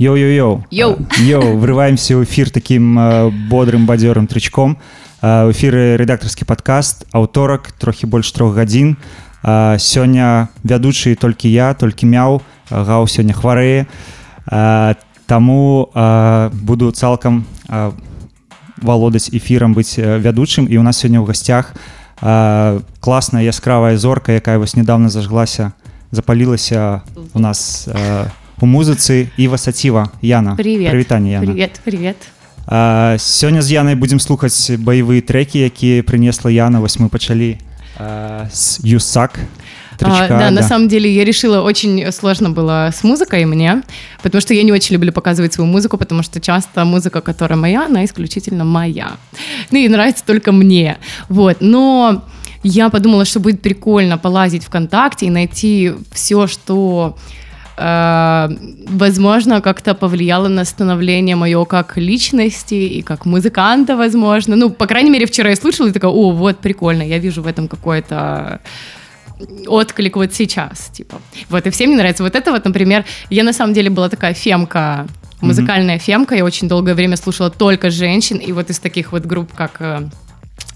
Йоу-йоу-йоу. Йоу. Йоу, врываемся в эфир таким э, бодрым, бадзёрым трэчкам. Э, в эфіры рэдактарскі падкаст, аўторак, трохі больш трох гадзін. Э, сёння вядучы толькі я, толькі мяў, э, гаў сёння хварэе. Э, таму э, буду цалкам э, валодаць эфірам быць э, вядучым і у нас сёння ў гасцях э, класная яскравая зорка, якая вось нядаўна зажглася, запалілася у нас э, у музыцы Іва Саціва Яна Привет. прывітанне Яна Привет, привет. А, сёння з Янай будзем слухаць баявыя трэкі якія прынесла Яна вось мы пачалі а, з Юсак А, да, на самом деле я решила, очень сложно было с музыкой мне, потому что я не очень люблю показывать свою музыку, потому что часто музыка, которая моя, она исключительно моя. Ну и нравится только мне. Вот, но я подумала, что будет прикольно полазить ВКонтакте и найти все, что э, возможно, как-то повлияло на становление мое как личности и как музыканта, возможно. Ну, по крайней мере, вчера я слышала и такая, о, вот, прикольно, я вижу в этом какое-то отклик вот сейчас, типа. Вот, и всем мне нравится. Вот это вот, например, я на самом деле была такая фемка, музыкальная mm-hmm. фемка, я очень долгое время слушала только женщин, и вот из таких вот групп, как э,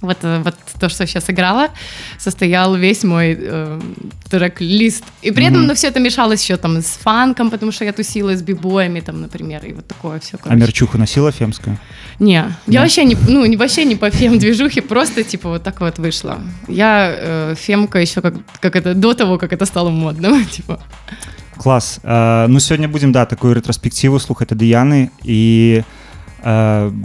вот, э, вот то, что сейчас играла, состоял весь мой э, трек-лист. И при этом, mm-hmm. ну, все это мешалось еще там с фанком, потому что я тусила с бибоями, там, например, и вот такое все. Короче. А мерчуху носила фемскую? Не, yeah. я вообще не, ну, вообще не по фем-движухе, просто, типа, вот так вот вышло. Я э, фемка еще как, как это, до того, как это стало модным, типа. Класс. Uh, ну, сегодня будем, да, такую ретроспективу слухать от Дыяны, и Э,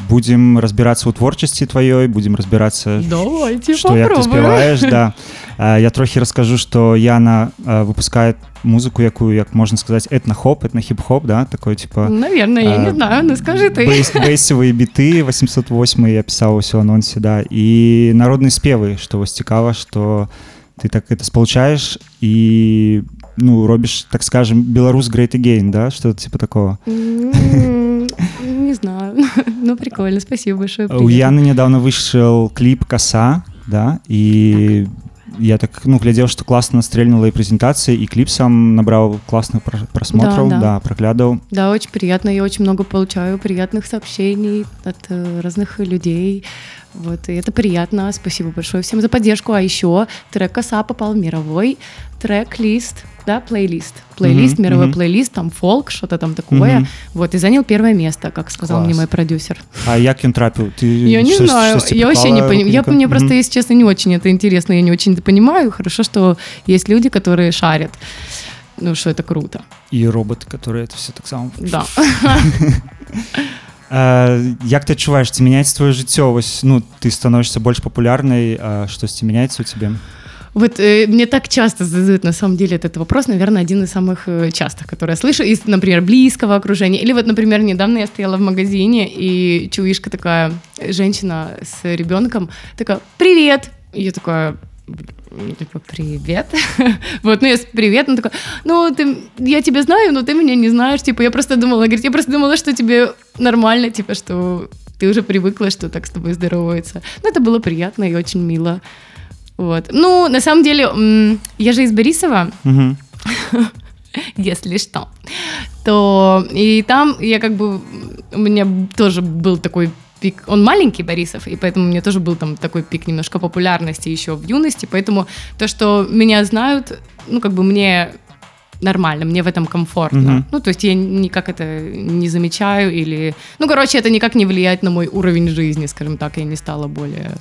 будем разбираться у творчасці тваёй будем разбираться Давайте что як ты спяваешь да э, я трохі расскажу что яна э, выпускает музыку якую як можно сказать этно-хоп этно-хип-хоп да такой типа наверное я не знаю ну скажи ты бейсовые биты 808 я писал все анонсе да и народные спевы что вас цікава что ты так это сполучаешь и ну робишь так скажем беларус great again да что-то типа такого не знаю. ну, прикольно, спасибо большое. Привет. У Яны недавно вышел клип «Коса», да, и я так, ну, глядел, что классно стрельнула и презентация, и клип сам набрал классных просмотров, да, да. да проглядывал. Да, очень приятно, я очень много получаю приятных сообщений от э, разных людей, вот, и это приятно, спасибо большое всем за поддержку, а еще трек «Коса» попал в мировой трек-лист, да, плейлист, плейлист, mm-hmm, мировой mm-hmm. плейлист, там фолк, что-то там такое, mm-hmm. вот, и занял первое место, как сказал Класс. мне мой продюсер. А як он трапил? Ты я не знаю, я вообще не понимаю, я, мне mm-hmm. просто, если честно, не очень это интересно, я не очень это понимаю, хорошо, что есть люди, которые шарят, ну, что это круто. И роботы, которые это все так само... Да. Як ты адчуваеш ці мяняецца твоё жыццё вось ну ты становішся больш папулярнай штосьці мяняецца у тебе Вот э, мне так часто задают на самом деле этот вопрос, наверное, один из самых э, частых, который я слышу из, например, близкого окружения. Или вот, например, недавно я стояла в магазине, и чувишка такая, женщина с ребенком, такая, привет! И я такая, типа, привет. вот, ну, я привет, ну, такая, ну, ты, я тебя знаю, но ты меня не знаешь, типа, я просто думала, говорит, я просто думала, что тебе нормально, типа, что ты уже привыкла, что так с тобой здоровается. Ну, это было приятно и очень мило. Вот. Ну, на самом деле, я же из Борисова, если что, то и там я как бы, у меня тоже был такой пик, он маленький Борисов, и поэтому у меня тоже был там такой пик немножко популярности еще в юности, поэтому то, что меня знают, ну, как бы мне нормально, мне в этом комфортно. Uh-huh. Ну, то есть я никак это не замечаю или... Ну, короче, это никак не влияет на мой уровень жизни, скажем так, я не стала более...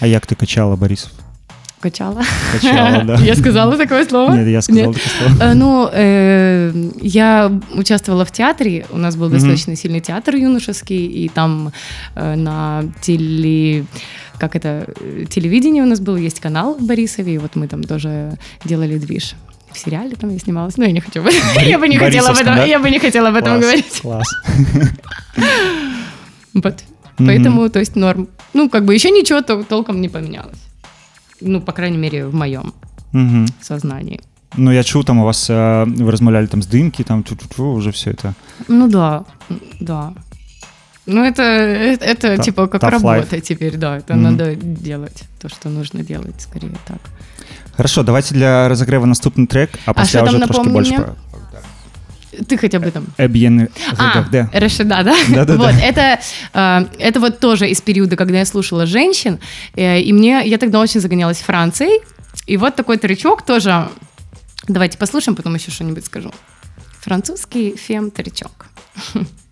А як ты качала, Борисов? Качала. Качала, да. Я сказала такое слово? Нет, я сказала такое слово. Э, ну, э, я участвовала в театре, у нас был достаточно сильный театр юношеский, и там э, на теле как это, телевидение у нас был, есть канал в Борисове, и вот мы там тоже делали движ. В сериале там я снималась, но я не хочу, я бы не хотела об этом, я бы не хотела об этом говорить. Класс. Вот. Поэтому, то есть норм. Ну, как бы еще ничего толком не поменялось. Ну, по крайней мере, в моем угу. сознании. Ну, я чув, там у вас э, вы размовляли там с дымки, там чу -чу -чу, уже все это. Ну да, да. Ну, это, это, это типа как работа life. теперь, да. Это mm-hmm. надо делать то, что нужно делать, скорее так. Хорошо, давайте для разогрева наступный трек, а, а после уже трошки больше про... Ты хотя бы там. Эбьен. А, да. Рашида, да? Да, да, вот, Это, э, это вот тоже из периода, когда я слушала женщин, э, и мне, я тогда очень загонялась Францией, и вот такой тречок тоже, давайте послушаем, потом еще что-нибудь скажу. Французский фем-тречок.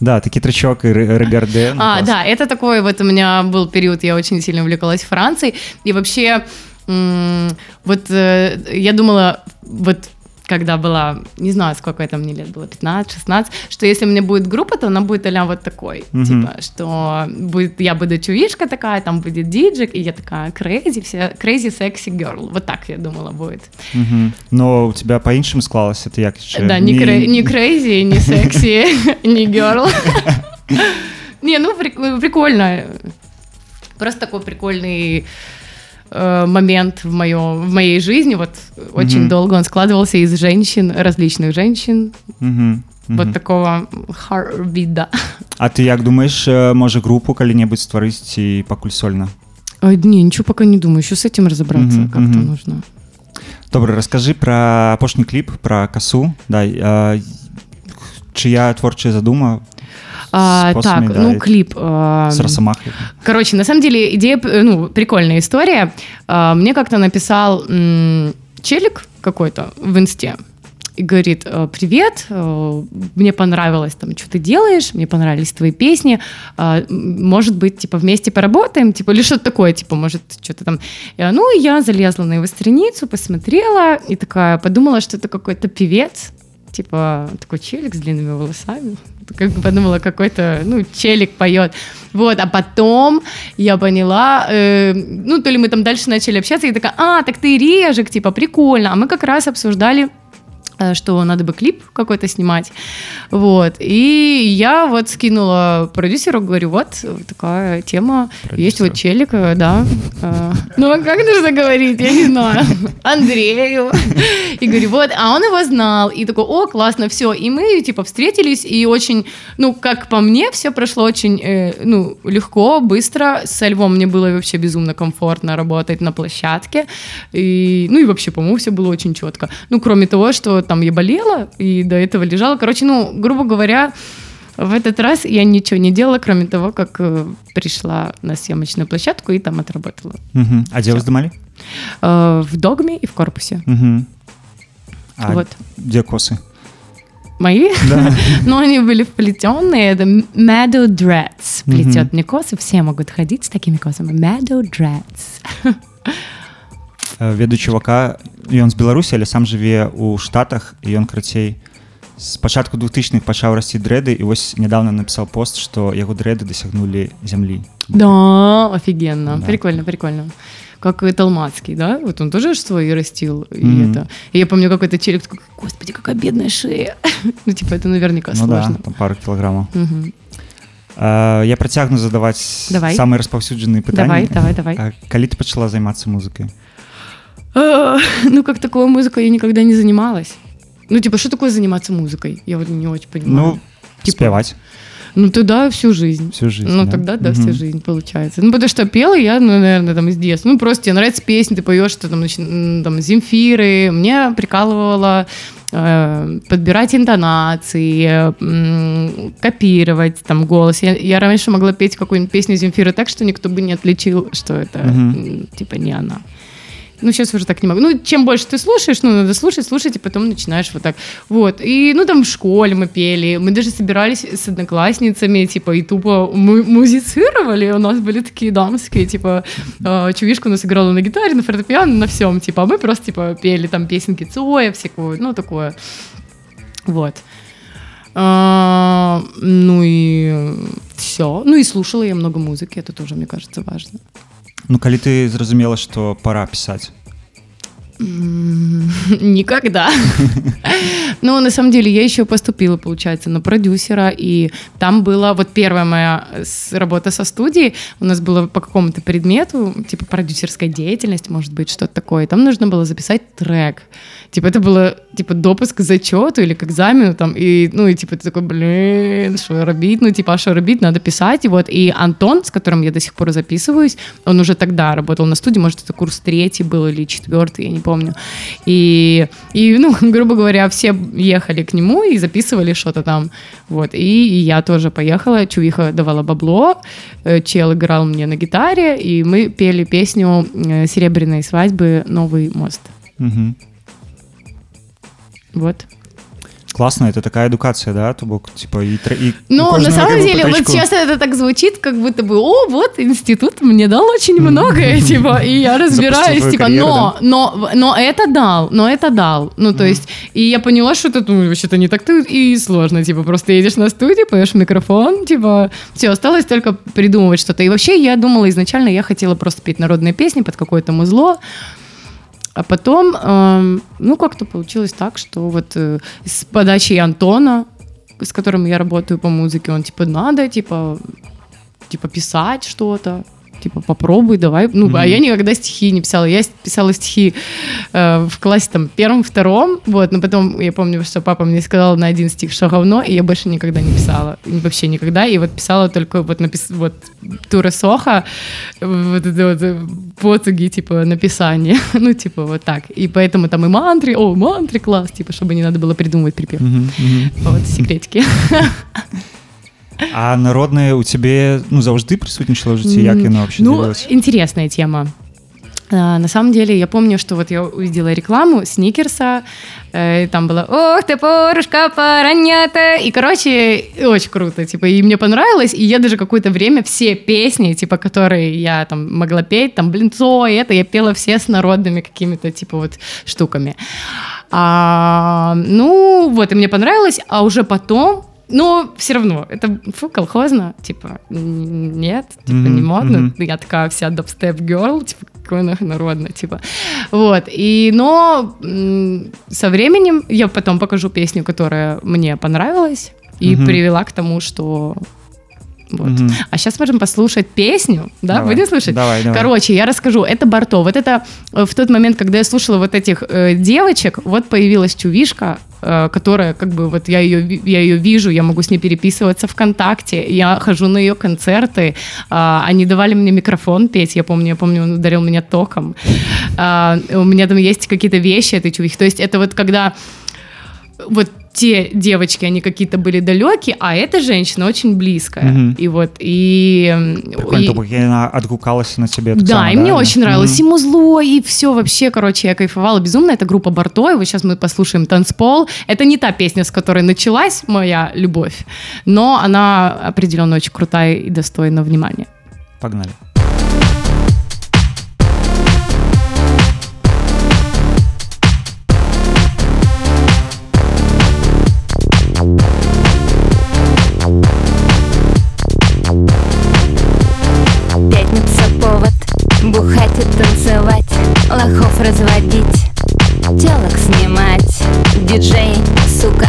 Да, такие тречок и Регарде. Ну, а, класс. да, это такой вот у меня был период, я очень сильно увлекалась Францией. И вообще, вот э, я думала, вот когда была, не знаю, сколько это мне лет было, 15-16, что если у меня будет группа, то она будет а вот такой, mm-hmm. типа, что будет, я буду чувишка такая, там будет диджик, и я такая crazy, все, crazy sexy girl, вот так я думала будет. Mm-hmm. Но у тебя по-іншому склалось, это як же? Да, не, не... не crazy, не sexy, не girl. Не, ну прикольно. Просто такой прикольный Э, момент в, моем, в моей жизни. Вот mm-hmm. очень долго он складывался из женщин, различных женщин. Mm-hmm. Вот mm-hmm. такого харбида. А ты як думаешь, э, может группу калі-небудзь стварыць і пакуль сольна? А, не, ничего пока не думаю, еще с этим разобраться mm-hmm. как-то mm-hmm. нужно. Добра, расскажи про апошні кліп, про касу, да, чья творчая задума а, так, да, ну, клип. А, с Росомахой. Короче, на самом деле, идея, ну, прикольная история. А, мне как-то написал м- челик какой-то в инсте и говорит, «Э, привет, э, мне понравилось там, что ты делаешь, мне понравились твои песни, а, может быть, типа, вместе поработаем, типа, или что-то такое, типа, может, что-то там. Ну, и я залезла на его страницу, посмотрела и такая подумала, что это какой-то певец, типа такой челик с длинными волосами. Как подумала, какой-то, ну, челик поет. Вот, а потом я поняла, э, ну, то ли мы там дальше начали общаться, и такая, а, так ты режек, типа, прикольно. А мы как раз обсуждали что надо бы клип какой-то снимать. Вот. И я вот скинула продюсеру, говорю, вот такая тема. Продюсеру. Есть вот челик, э, да. Э, ну, а как нужно говорить? Я не знаю. Андрею. И говорю, вот. А он его знал. И такой, о, классно, все. И мы, типа, встретились, и очень, ну, как по мне, все прошло очень, ну, легко, быстро. Со Львом мне было вообще безумно комфортно работать на площадке. И, ну, и вообще, по-моему, все было очень четко. Ну, кроме того, что там я болела и до этого лежала. Короче, ну, грубо говоря, в этот раз я ничего не делала, кроме того, как э, пришла на съемочную площадку и там отработала. Угу. А где вы сдымали? Э, в Догме и в корпусе. Угу. А вот. где косы? Мои? Да. ну, они были вплетенные. Это Meadow Dreads плетет мне косы. Все могут ходить с такими косами. Meadow Dreads. веду чувака ён з беларусі але сам жыве у штатах і ён крацей з пачатку 2000х пачаў расці дрэды і вось недавно написал пост что яго дрэды дасягнули зямлі да офигенно да. прикольно прикольно как и Талмацкий, да? Вот он тоже свой растил. И, mm-hmm. это... и я помню, какой-то челик такой, господи, какая бедная шея. ну, типа, это наверняка ну, сложно. Да, там пару килограммов. Mm-hmm. Uh, я працягну задаваць давай. самыя распаўсюджаныя пытанні давай, давай, давай. Uh, калі ты пачала займацца музыкай ну, как такой музыкой я никогда не занималась. Ну, типа, что такое заниматься музыкой? Я вот не очень понимаю. Ну, типа, спевать. Ну, тогда всю жизнь. Всю жизнь, Ну, да? тогда, да, угу. всю жизнь, получается. Ну, потому что пела я, ну, наверное, там, из детства. Ну, просто тебе нравится песня, ты поешь, что там, там, Земфиры. Мне прикалывало э, подбирать интонации, э, копировать там голос. Я, я раньше могла петь какую-нибудь песню Земфиры так, что никто бы не отличил, что это, угу. типа, не она. Ну, сейчас уже так не могу. Ну, чем больше ты слушаешь, ну, надо слушать, слушать, и потом начинаешь вот так. Вот. И, ну, там в школе мы пели. Мы даже собирались с одноклассницами, типа, и тупо музицировали. У нас были такие дамские, типа, э, чувишка у нас играла на гитаре, на фортепиано, на всем, типа. А мы просто, типа, пели там песенки Цоя, всякую, ну, такое. Вот. А, ну и все. Ну и слушала я много музыки, это тоже, мне кажется, важно. Ну калі ты зразумела что пора писать Никогда. Ну, на самом деле, я еще поступила, получается, на продюсера, и там была вот первая моя работа со студией. У нас было по какому-то предмету, типа продюсерская деятельность, может быть, что-то такое. Там нужно было записать трек. Типа это было, типа, допуск к зачету или к экзамену, там, и, ну, и, типа, ты такой, блин, что робить? Ну, типа, а что робить? Надо писать, и вот. И Антон, с которым я до сих пор записываюсь, он уже тогда работал на студии, может, это курс третий был или четвертый, я не помню. И, и ну, грубо говоря, все ехали к нему и записывали что-то там, вот. И, и я тоже поехала, Чувиха давала бабло, э, чел играл мне на гитаре, и мы пели песню э, «Серебряной свадьбы. Новый мост». Угу. Вот. Классно, это такая эдукация, да, то бок, типа, и... и ну, на самом деле, вот сейчас это так звучит, как будто бы, о, вот, институт мне дал очень многое, типа, и я разбираюсь, типа, но, но, но это дал, но это дал, ну, то есть, и я поняла, что это, ну, вообще-то не так-то и сложно, типа, просто едешь на студию, поешь микрофон, типа, все, осталось только придумывать что-то, и вообще я думала изначально, я хотела просто петь народные песни под какое-то музло, а потом, э, ну, как-то получилось так, что вот э, с подачи Антона, с которым я работаю по музыке, он типа надо, типа, типа писать что-то типа, попробуй, давай. Ну, mm-hmm. а я никогда стихи не писала. Я писала стихи э, в классе там первом, втором, вот, но потом я помню, что папа мне сказал на один стих, что говно, и я больше никогда не писала. Вообще никогда. И вот писала только вот, напис... вот Тура Соха, вот это вот потуги, типа, написания. ну, типа, вот так. И поэтому там и мантры, о, мантры класс, типа, чтобы не надо было придумывать припев. Mm-hmm. Mm-hmm. Вот, секретики. А народнае у цябе ну заўжды прысутнічала ў жыцці як яно вообще ну интересная тема а, на самом деле, я помню, что вот я увидела рекламу Сникерса, э, там было «Ох ты, порушка поранята!» И, короче, очень круто, типа, и мне понравилось, и я даже какое-то время все песни, типа, которые я там могла петь, там, блин, то это, я пела все с народными какими-то, типа, вот штуками. А, ну, вот, и мне понравилось, а уже потом но все равно, это фу, колхозно, типа, нет, типа, mm-hmm, не модно. Mm-hmm. Я такая вся дабстеп girl, типа, какое народно, типа. Вот, и, но со временем я потом покажу песню, которая мне понравилась, и mm-hmm. привела к тому, что вот. Угу. А сейчас можем послушать песню, да? Давай, Будем слушать? Давай, давай. Короче, я расскажу. Это Барто. Вот это э, в тот момент, когда я слушала вот этих э, девочек, вот появилась чувишка, э, которая как бы вот я ее, я ее вижу, я могу с ней переписываться ВКонтакте, я хожу на ее концерты, э, они давали мне микрофон петь, я помню, я помню, он ударил меня током. Э, у меня там есть какие-то вещи этой чувихи. То есть это вот когда вот те девочки, они какие-то были далекие, а эта женщина очень близкая. Mm-hmm. И вот, и... Прикольно, и... она отгукалась на тебе. Да, самое, и да? мне очень нравилось. Mm-hmm. И музло, и все вообще, короче, я кайфовала безумно. Это группа Барто, и вот сейчас мы послушаем «Танцпол». Это не та песня, с которой началась моя любовь, но она определенно очень крутая и достойна внимания. Погнали. Лохов разводить Телок снимать. Диджей, сука,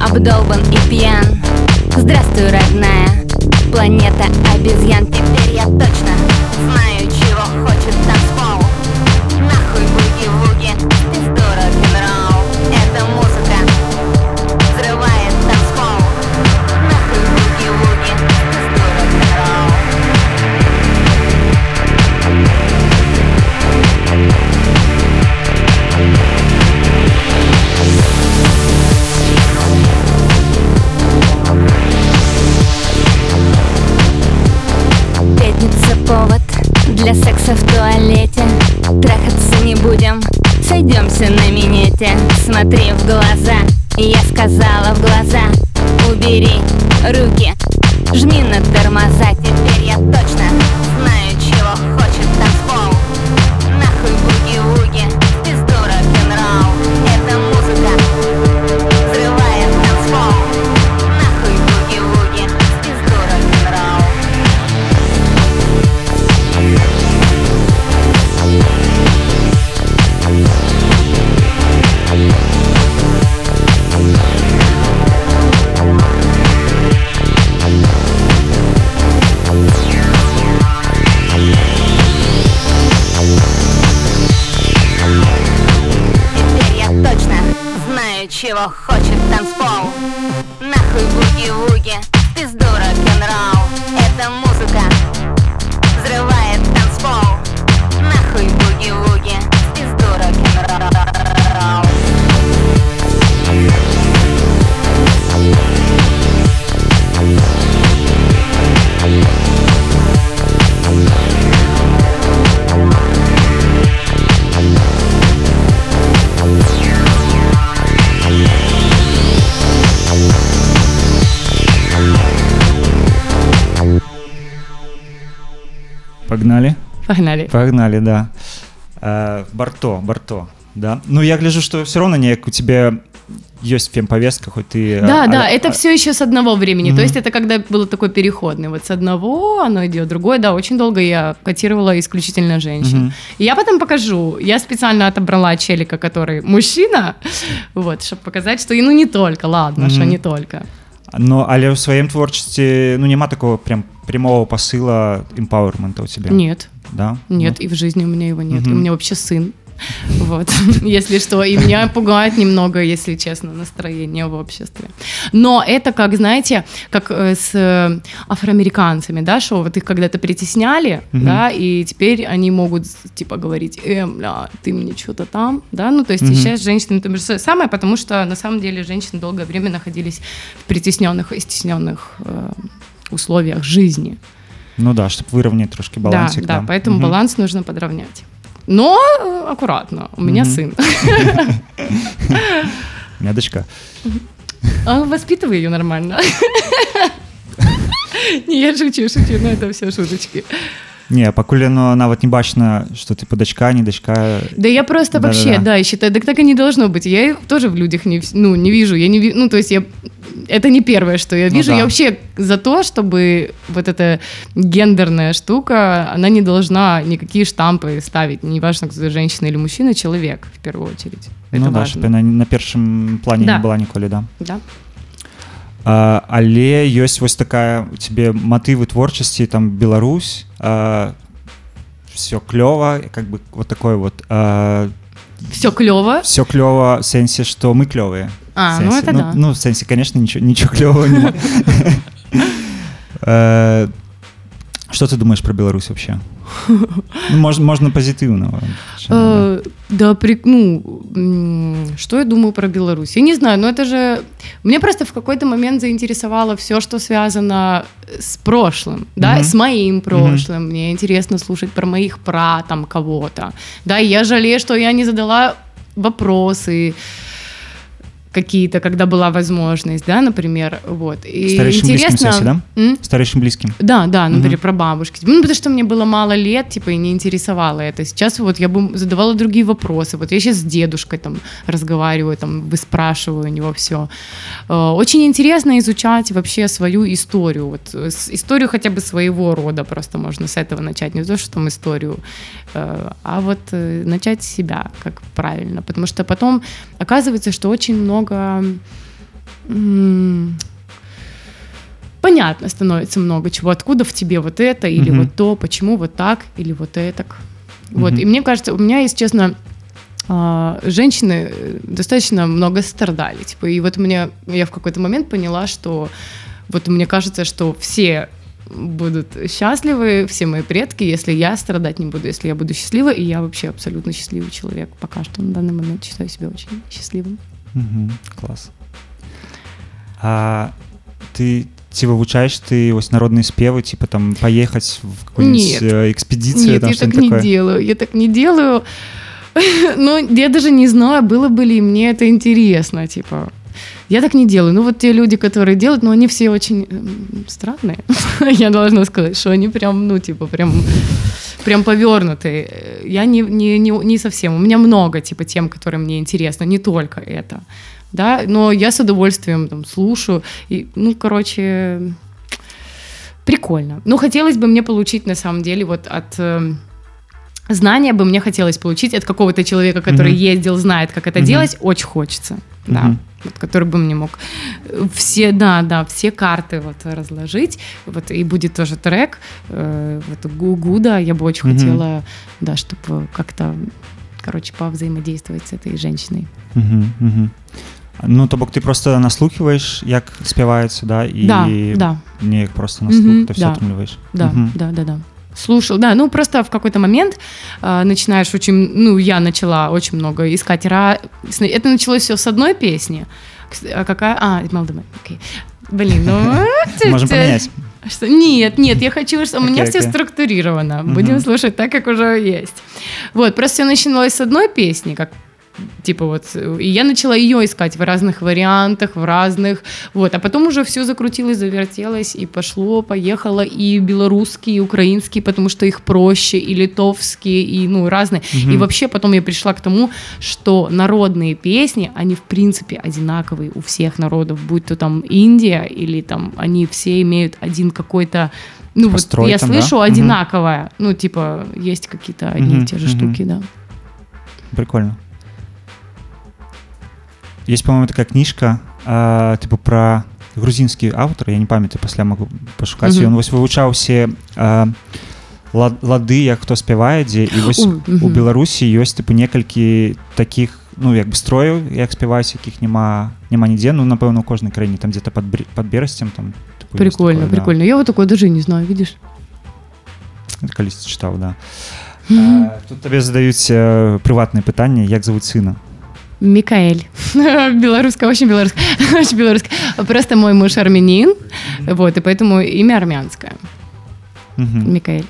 обдолбан и пьян. Здравствуй, родная Планета обезьян. Теперь я точно знаю, Смотри в глаза, Погнали? Погнали. Да. Э, Барто, Барто, да. Ну, я гляжу, что все равно не у тебя есть фемповестка, хоть ты... Да, а, да, а, это а, все еще с одного времени. Мгм. То есть это когда было такой переходный. Вот с одного оно идет, другое, да, очень долго я котировала исключительно женщин. И Я потом покажу. Я специально отобрала челика, который мужчина, вот, чтобы показать, что ну не только, ладно, Мгм. что не только. Но, але в своем творчестве, ну, нема такого прям прямого посыла empowerment у тебя? Нет, Да? нет, и в жизни у меня его нет. Мгм. У меня вообще сын. Вот, если что. И меня пугает немного, если честно, настроение в обществе. Но это как, знаете, как э, с э, афроамериканцами, да, что вот их когда-то притесняли, Мгм. да, и теперь они могут, типа, говорить, э, бля, ты мне что-то там, да, ну, то есть и сейчас женщины же самое, потому что на самом деле женщины долгое время находились в притесненных и стесненных э, условиях жизни. Ну да, чтобы выровнять трошки балансик. Да, да, поэтому Мгм. баланс нужно подровнять. Но аккуратно. У меня сын. Медочка. А воспитывай ее нормально. Не, я шучу, шучу, но это все шуточки. Не, пакуль яно нават не бачна, что ты дачка, не дачка. Да я просто Да-да-да. вообще, да, я считаю, так так и не должно быть. Я их тоже в людях не, вс- ну, не вижу. Я не ви- ну, то есть я это не первое, что я Ну вижу. да. Я вообще за то, чтобы вот эта гендерная штука, она не должна никакие штампы ставить. Неважно, кто женщина или мужчина, человек в первую очередь. Это ну да, важно. щоб яна на першым плане Да. не была ніколі, да. Да. А, але ёсць вось такая у тебе матывы творчасці там Беларусь а, все клёва как бы вот такое вот а, Все клево. все клёва в сэнсе что мы клёвые А, ну это да. ну в сэнсе конечно ничего ничего клёвого нема. Что ты думаешь про Беларусь вообще ну, можно можно позитивного Э, Да, при, ну, что я думаю про Беларусь? Я не знаю, но это же... Мне просто в какой-то момент заинтересовало все, что связано с прошлым, да, с моим прошлым. Мне интересно слушать про моих пра, там, кого-то. Да, я жалею, что я не задала вопросы какие-то, когда была возможность, да, например, вот. И Старейшим близким интересно... сенсе, да? М? старейшим близким Да, да, например, Мгм. про бабушки. Ну, потому что мне было мало лет, типа, и не интересовало это. Сейчас вот я бы задавала другие вопросы. Вот я сейчас с дедушкой там разговариваю, там, выспрашиваю у него все. Очень интересно изучать вообще свою историю. Вот э, историю хотя бы своего рода просто можно с этого начать. Не то, что там историю, э, а вот э, начать с себя, как правильно. Потому что потом оказывается, что очень много м, понятно становится много чего. Откуда в тебе вот это, или вот то, почему вот так, или вот это. Вот. И мне кажется, у меня, если честно, а, женщины э, достаточно много страдали. Типа, и вот мне, я в какой-то момент поняла, что вот мне кажется, что все будут счастливы, все мои предки, если я страдать не буду, если я буду счастлива, и я вообще абсолютно счастливый человек. Пока что на данный момент считаю себя очень счастливым. Мгм, клас А ты ці вывучаеш ты вось народныя спевы типа там паехаць в какую-нибудь э, экспедицию Нет, там я так не делаю, я так не делаю. Ну, я даже не знаю, было бы ли мне это интересно, типа. Я так не делаю. Ну, вот те люди, которые делают, ну, они все очень странные. Я должна сказать, что они прям, ну, типа, прям прям повернутые. Я не, не, не, не совсем. У меня много, типа, тем, которые мне интересно, не только это. Да, но я с удовольствием там слушаю. И, ну, короче, прикольно. Ну, хотелось бы мне получить, на самом деле, вот от... э, Знания бы мне хотелось получить от какого-то человека, который Мгм. ездил, знает, как это Мгм. делать, очень хочется. Да, Мгм. вот, который бы мне мог э, все, да, да, все карты вот разложить, вот и будет тоже трек, э, вот Гу- Гуда, я бы очень Мгм. хотела, да, чтобы как-то, короче, повзаимодействовать с этой женщиной. Мгм. Ну то бок ты просто наслухиваешь як спяваецца да і Да, да. неяк просто на Мгм, слух это все да. атрымліваешь Да, да, да, да. Слушал, да, ну просто в какой-то момент э, начинаешь очень, ну я начала очень много искать, ра... это началось все с одной песни, а какая, а, Молдова, окей, блин, ну... можем поменять Что? Нет, нет, я хочу, чтобы у меня все структурировано. Будем слушать так, как уже есть. Вот, просто все начиналось с одной песни, как Типа вот, и я начала ее искать в разных вариантах, в разных, вот, а потом уже все закрутилось, завертелось, и пошло, поехало, и белорусские, и украинские, потому что их проще, и литовские, и, ну, разные. Угу. И вообще потом я пришла к тому, что народные песни, они, в принципе, одинаковые у всех народов, будь то там Индия, или там они все имеют один какой-то ну, Построй вот я слышу да? одинаковое. Угу. Ну, типа, есть какие-то одни угу, и те же угу. штуки, да. Прикольно. Есть, по-моему, такая книжка, э, типа, про грузинский автор, я не памятаю, пасля могу пошукаць mm -hmm. ён вось вывучаў все э, лады як хто спявае дзе і вось mm -hmm. у беларусі ёсць тыпу некалькі таких ну як бы строяў як спяваюць якіх няма няма нідзе ну напэўна у кожнай краіне там где-то под под берасцем там типу, прикольно такое, прикольно да. я вот такое даже не знаю видишь калісьці чытаў да mm -hmm. а, тут табе задаюць э, прыватныя пытанні як зовут сына Микаэль. Белорусская, очень белорусская. очень белорусская. Просто мой муж армянин, вот, и поэтому имя армянское. Микаэль.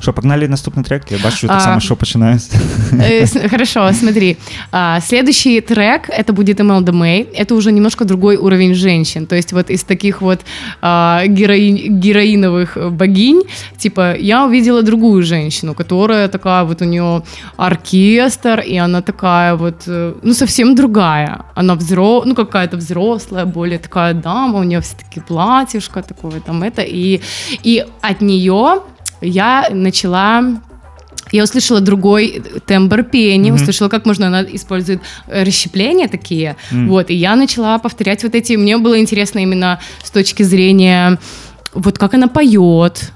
Что, погнали наступный трек? Я бачу, так само шо починается. Э, хорошо, смотри. А, следующий трек, это будет Эмелда Мэй. Это уже немножко другой уровень женщин. То есть вот из таких вот а, героиновых богинь, типа, я увидела другую женщину, которая такая вот у нее оркестр, и она такая вот, э, ну, совсем другая. Она взрослая, ну, какая-то взрослая, более такая дама, у нее все-таки платьишко такое, там это, и, и от нее я начала я услышала другой тембр пения, mm-hmm. услышала, как можно, она использует расщепления такие, mm. вот, и я начала повторять вот эти, мне было интересно именно с точки зрения, вот как она поет,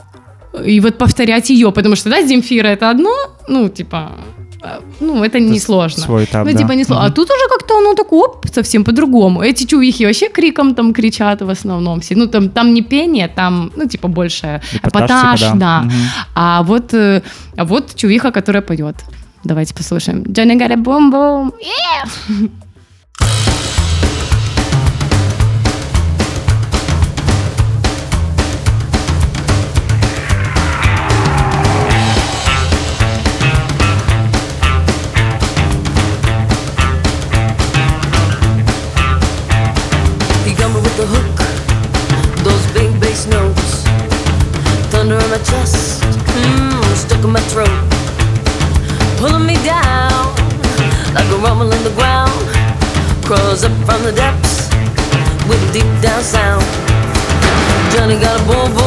и вот повторять ее, потому что, да, Земфира это одно, ну, типа, ну, это не сложно. Свой этап, ну, да. типа не сложно. Угу. А тут уже как-то, ну, так оп, совсем по-другому. Эти чувихи вообще криком там кричат в основном все. Ну, там, там не пение, там, ну, типа больше эпатаж, да. да. Угу. А вот, э, а вот чувиха, которая поет. Давайте послушаем. Got a boom boom. Yeah! down sound. Johnny got a boom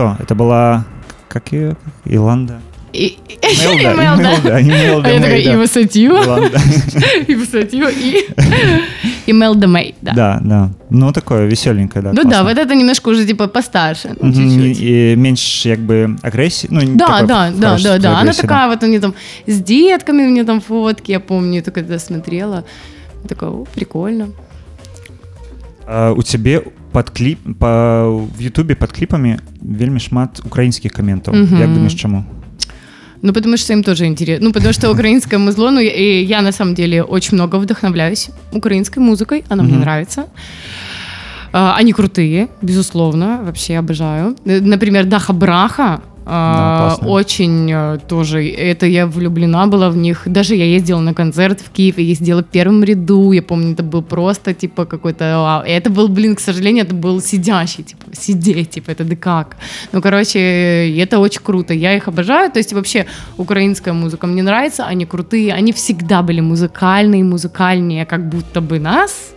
Что, это была как ее? Иланда? И, Email, да, email, да. email, да, email, А я такая, да. и высотью, Ладно, да. и и email domain, да. Да, да. Ну, такое веселенькое, да. Ну да, вот это немножко уже типа постарше, ну, чуть-чуть. И меньше, как бы, агрессии. Ну, Да, да, да, да, да. Она такая вот, у нее там с детками, у нее там фотки, я помню, я только когда смотрела. Такая, о, прикольно. А, у цябе пад кліп па в Ютубе пад кліпамі вельмі шмат украінскіх каментаў Мгм. як думаешь чаму Ну, потому что им тоже интересно. Ну, потому что украинское музло, ну, и я на самом деле очень много вдохновляюсь украинской музыкой, она мне Мгм. нравится. А, Они крутые, безусловно, вообще обожаю. Э, Например, Даха Браха. а, классно. очень э, тоже, это я влюблена была в них. Даже я ездила на концерт в Киев, я ездила в первом ряду, я помню, это был просто, типа, какой-то, вау. И это был, блин, к сожалению, это был сидящий, типа, сидеть, типа, это да как. Ну, короче, это очень круто, я их обожаю, то есть вообще украинская музыка мне нравится, они крутые, они всегда были музыкальные, музыкальнее, как будто бы нас,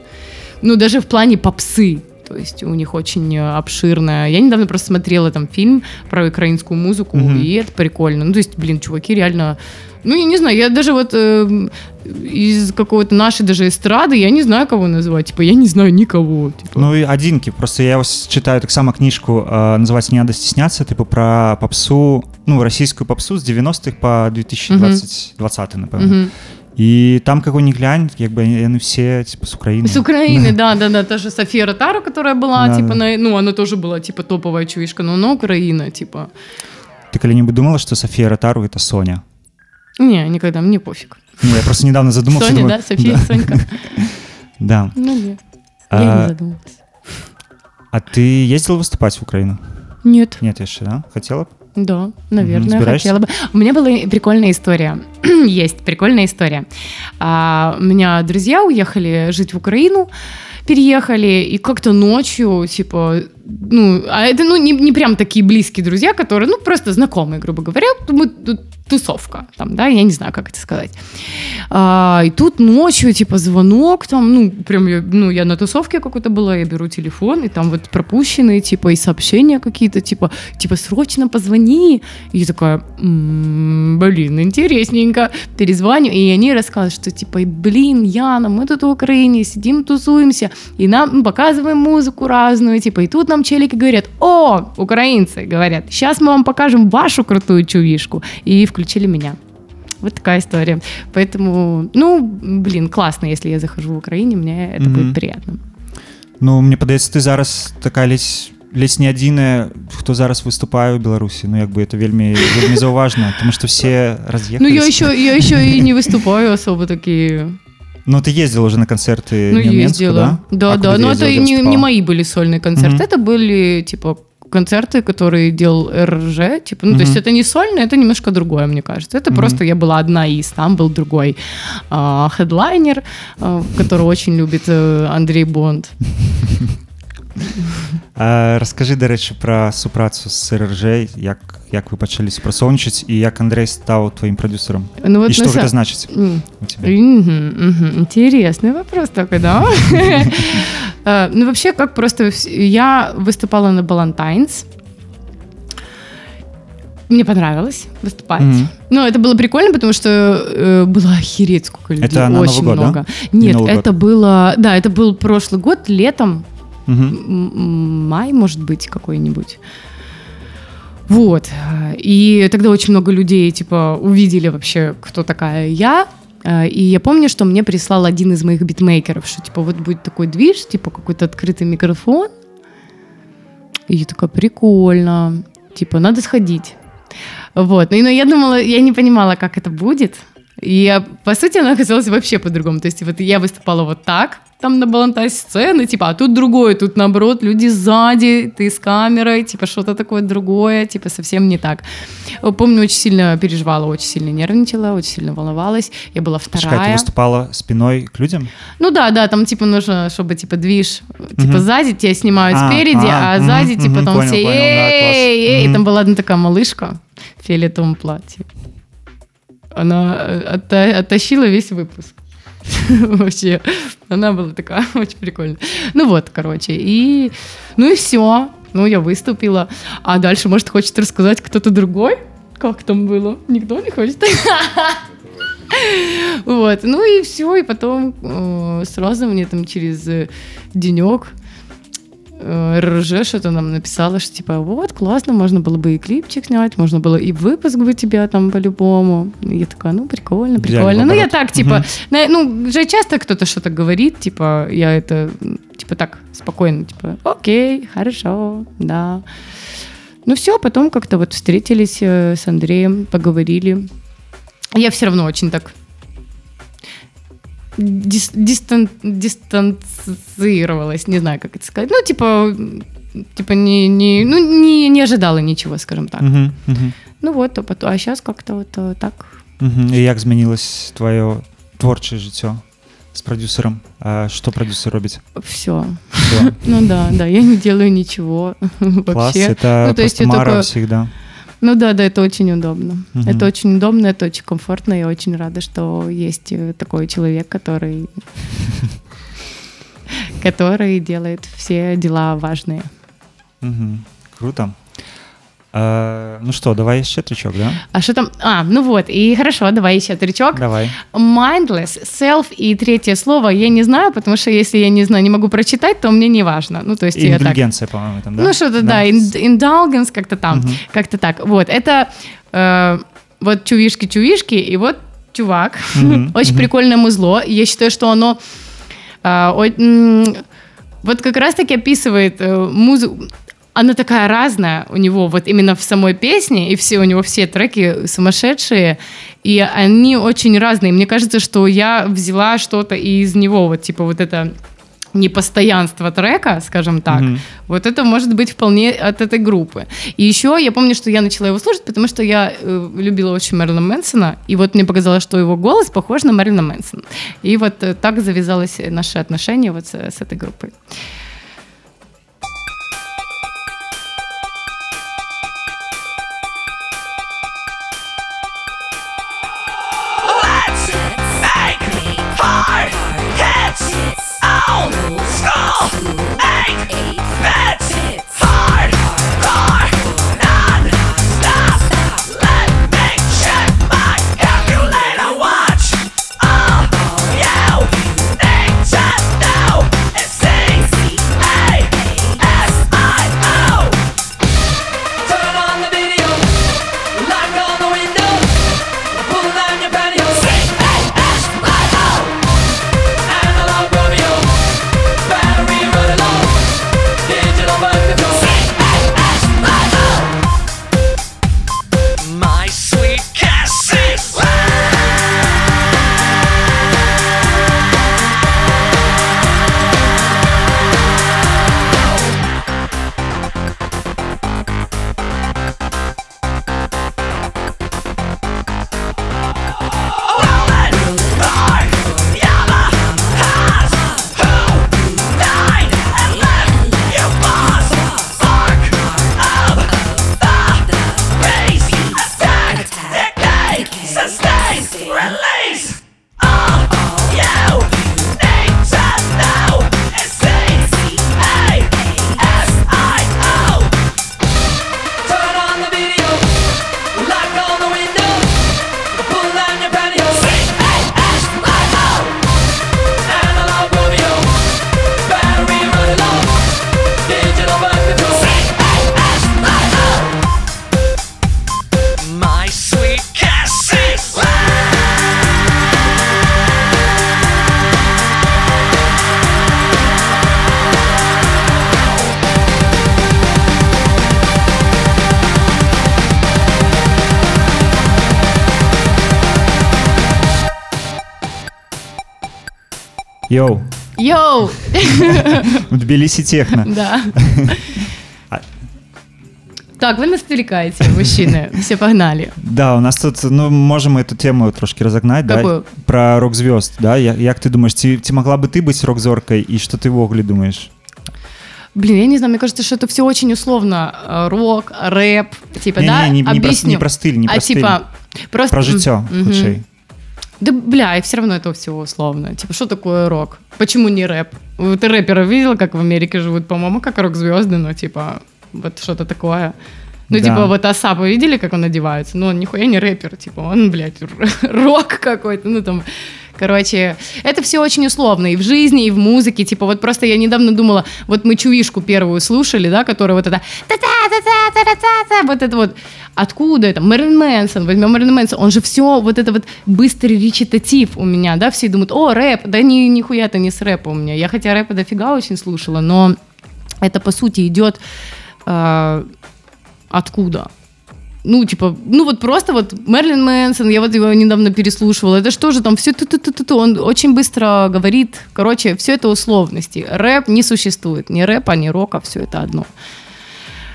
ну, даже в плане попсы То есть у них очень э, обширная. Я недавно просто смотрела там фильм про украинскую музыку, Мгм. и это прикольно. Ну, то есть, блин, чуваки реально... Ну, я не знаю, я даже вот э, из какого-то нашей даже эстрады, я не знаю, кого назвать. Типа, я не знаю никого. Типа. Ну і адзінкі просто я ось читаю таксама кніжку а, называется не надо стесняться типу про попсу ну расійскую попсу з 90-х по 2020 20 напэўна Мгм. і там кого не глянь як бы яны все типа з Украіны С Украины, да, да, да. Та же София Ротару, которая была, Да, типа, да. на, ну, она тоже была, типа, топовая чувишка, но она Украина, типа. ты калі-нибудь думала что Софія Ротару это Соня Не, никогда, мне пофиг. ну, я просто недавно задумался Соня, думаю, да, София, Сонька. да Ну, нет. Я не а, задумалась. а ты ездил выступать в Украину Нет. нет еще да хотела б? Да, наверное, Собираешься? хотела бы. У меня была прикольная история. Есть прикольная история. А, у меня друзья уехали жить в Украину, переехали, и как-то ночью, типа, ну, а это, ну, не, не прям такие близкие друзья, которые, ну, просто знакомые, грубо говоря, мы тусовка, там, да, я не знаю, как это сказать. А, и тут ночью, типа, звонок, там, ну, прям, я, ну, я на тусовке какой-то была, я беру телефон, и там вот пропущенные, типа, и сообщения какие-то, типа, типа, срочно позвони. И я такая, «М, блин, интересненько. Перезвоню, и они рассказывают, что, типа, блин, Яна, мы тут в Украине сидим, тусуемся, и нам ну, показываем музыку разную, типа, и тут нам челики говорят, о, украинцы, говорят, сейчас мы вам покажем вашу крутую чувишку. И включили меня. Вот такая история. Поэтому, ну, блин, классно, если я захожу в Украине, мне это Мгм. будет приятно. Ну мне падаецца ты зараз такая ледзь ледзь не адзіная хто зараз выступае ў Беларусі Ну як бы это вельмі вельмі заўважна потому что все Ну, раз'ехались я еще, я еще и не выступаю особо такие. ну ты ездил уже на концерты Ну, не в Менск, ездила. Да, А да. Но ездила, это не, не мои были сольные концерты. Мгм. Это были, типа, концерты, которые делал РЖ. Типа, ну, то есть это не сольное, это немножко другое, мне кажется. Это Мгм. просто я была одна из, там был другой а, хедлайнер, а, которого очень любит э, Андрей Бонд. А, раскажы дарэчы пра супрацу з РРЖ як як вы пачалі супрацоўнічаць і як Андрей стаў тваім прадюсерам Ну, вот і што на гэта са- значыць М. у тебе Мгм, мгм. Интересный вопрос такой, да? Э, Ну, вообще, как просто... вс- Я выступала на Балантайнс. Мне понравилось выступать. Мгм. Ну, это было прикольно, потому что э, было охереть сколько людей. Это на Новый Очень год, да? много. Не Нет, Новый это было... Да, это был прошлый год, летом. М- май, может быть, какой-нибудь. Вот. И тогда очень много людей, типа, увидели вообще, кто такая я. Э, И я помню, что мне прислал один из моих битмейкеров, что, типа, вот будет такой движ, типа, какой-то открытый микрофон. И я такая, прикольно. Типа, надо сходить. Вот. Ну, но я думала, я не понимала, как это будет. И я, по сути, она оказалась вообще по-другому. То есть вот я выступала вот так, там на балантай сцены, типа, а тут другое, тут наоборот люди сзади, ты с камерой, типа что-то такое другое, типа совсем не так. Помню, очень сильно переживала, очень сильно нервничала, очень сильно волновалась. Я была Чакай, ты вторая. выступала спиной к людям Ну да, да, там типа нужно, чтобы типа движ, типа Мгм. сзади тебя снимают А, спереди, а, а, сзади типа мгм, там понял, все понял, да, класс. эй, эй, Мгм. там была одна такая малышка в фиолетовом платье. Она э, отта- оттащила весь выпуск. Вообще, она была такая очень прикольная. Ну вот, короче, и ну и все. Ну, я выступила. А дальше, может, хочет рассказать кто-то другой? Как там было? Никто не хочет? Вот, ну и все, и потом э, сразу мне там через э, денек РЖ что-то нам написала, что типа вот, классно, можно было бы и клипчик снять, можно было и выпуск бы тебя там по-любому. Я такая, ну прикольно, прикольно. Ну я так, типа, на- ну же часто кто-то что-то говорит, типа, я это, типа так, спокойно, типа, окей, хорошо, да. Ну все, потом как-то вот встретились э, с Андреем, поговорили. Я все равно очень так дис- дистан- дистанцировалась, не знаю, как это сказать. Ну, типа, типа не, не, ну, не, не ожидала ничего, скажем так. Мгм, мгм, Ну вот, а, потом, а сейчас как-то вот э, так. мгм. І як змінилось твоє творче життя з продюсером? А що продюсер робить? Все. Всё. Ну да, да, я не делаю ничего Класс, вообще. это Ну, то есть просто я Мара только- всегда. Ну да, да, это очень удобно. Мгм. Это очень удобно, это очень комфортно. Я очень рада, что есть э, такой человек, который который делает все дела важные. Круто. А, ну что, давай ще трючок, да? А что там? А, ну вот, и хорошо, давай еще тречок. Давай. Mindless, self и третье слово я не знаю, потому что если я не знаю, не могу прочитать, то мне не важно. Ну, то есть я так... Индульгенция, по-моему, там, да? Ну, что-то, да, indulgence как-то там, Мгм. как-то так. Вот, это э, вот чувишки-чувишки, и вот чувак. Мгм, Очень мгм. прикольное музло. Я считаю, что оно э, о- м, вот как раз-таки описывает э, музыку. Она такая разная у него, вот именно в самой песне, и все у него все треки сумасшедшие, и они очень разные. Мне кажется, что я взяла что-то из него, вот типа вот это непостоянство трека, скажем так, Мгм. вот это может быть вполне от этой группы. И еще я помню, что я начала его слушать, потому что я э, любила очень Мэрилина Мэнсона, и вот мне показалось, что его голос похож на Мэрилина Мэнсона. И вот э, так завязалось наши отношения вот с, с этой группой. Йоу, Йоу! в Тбилиси техно. Да. А- Так, ви нас отвлекаете, мужчины. Все погнали. Да, у нас тут, ну, можем эту тему трошки разогнать, да? Какую? Про рок-звезд, да? Я, як ти думаєш, ці, ці могла би ти бути рок-зоркою, і що ти в оглі думаєш? Блин, я не знаю, мне кажется, что это все очень условно. Э, Рок, рэп, типа, да? Не, не, не, про, Объясню. не про стиль, не про а стиль. типа, просто... Про життя, Мгм. худший. Да, бля, и все равно это все условно. Типа, что такое рок? Почему не рэп? Ты рэперы видел, как в Америке живут? По-моему, как рок-звезды, ну, типа, вот что-то такое. Ну, Да. типа, вот Асап, вы видели, как он одевается? Ну, он нихуя не рэпер, типа, он, блядь, рок какой-то, ну, там, короче, это все очень условно и в жизни, и в музыке, типа, вот просто я недавно думала, вот мы чуишку первую слушали, да, которая вот это вот это вот, откуда это? Мэрилин Мэнсон, возьмем Мэрилин Мэнсон, он же все вот это вот быстрый речитатив у меня, да, все думают, о, рэп, да ни, нихуя это не с рэпа у меня, я хотя рэпа дофига очень слушала, но это, по сути, идет э, откуда? Ну, типа, ну вот просто вот Мерлин Мэнсон, я вот его недавно переслушивала, это что же там, все ту ту ту ту он очень быстро говорит, короче, все это условности. Рэп не существует, ни рэпа, ни рока, все это одно.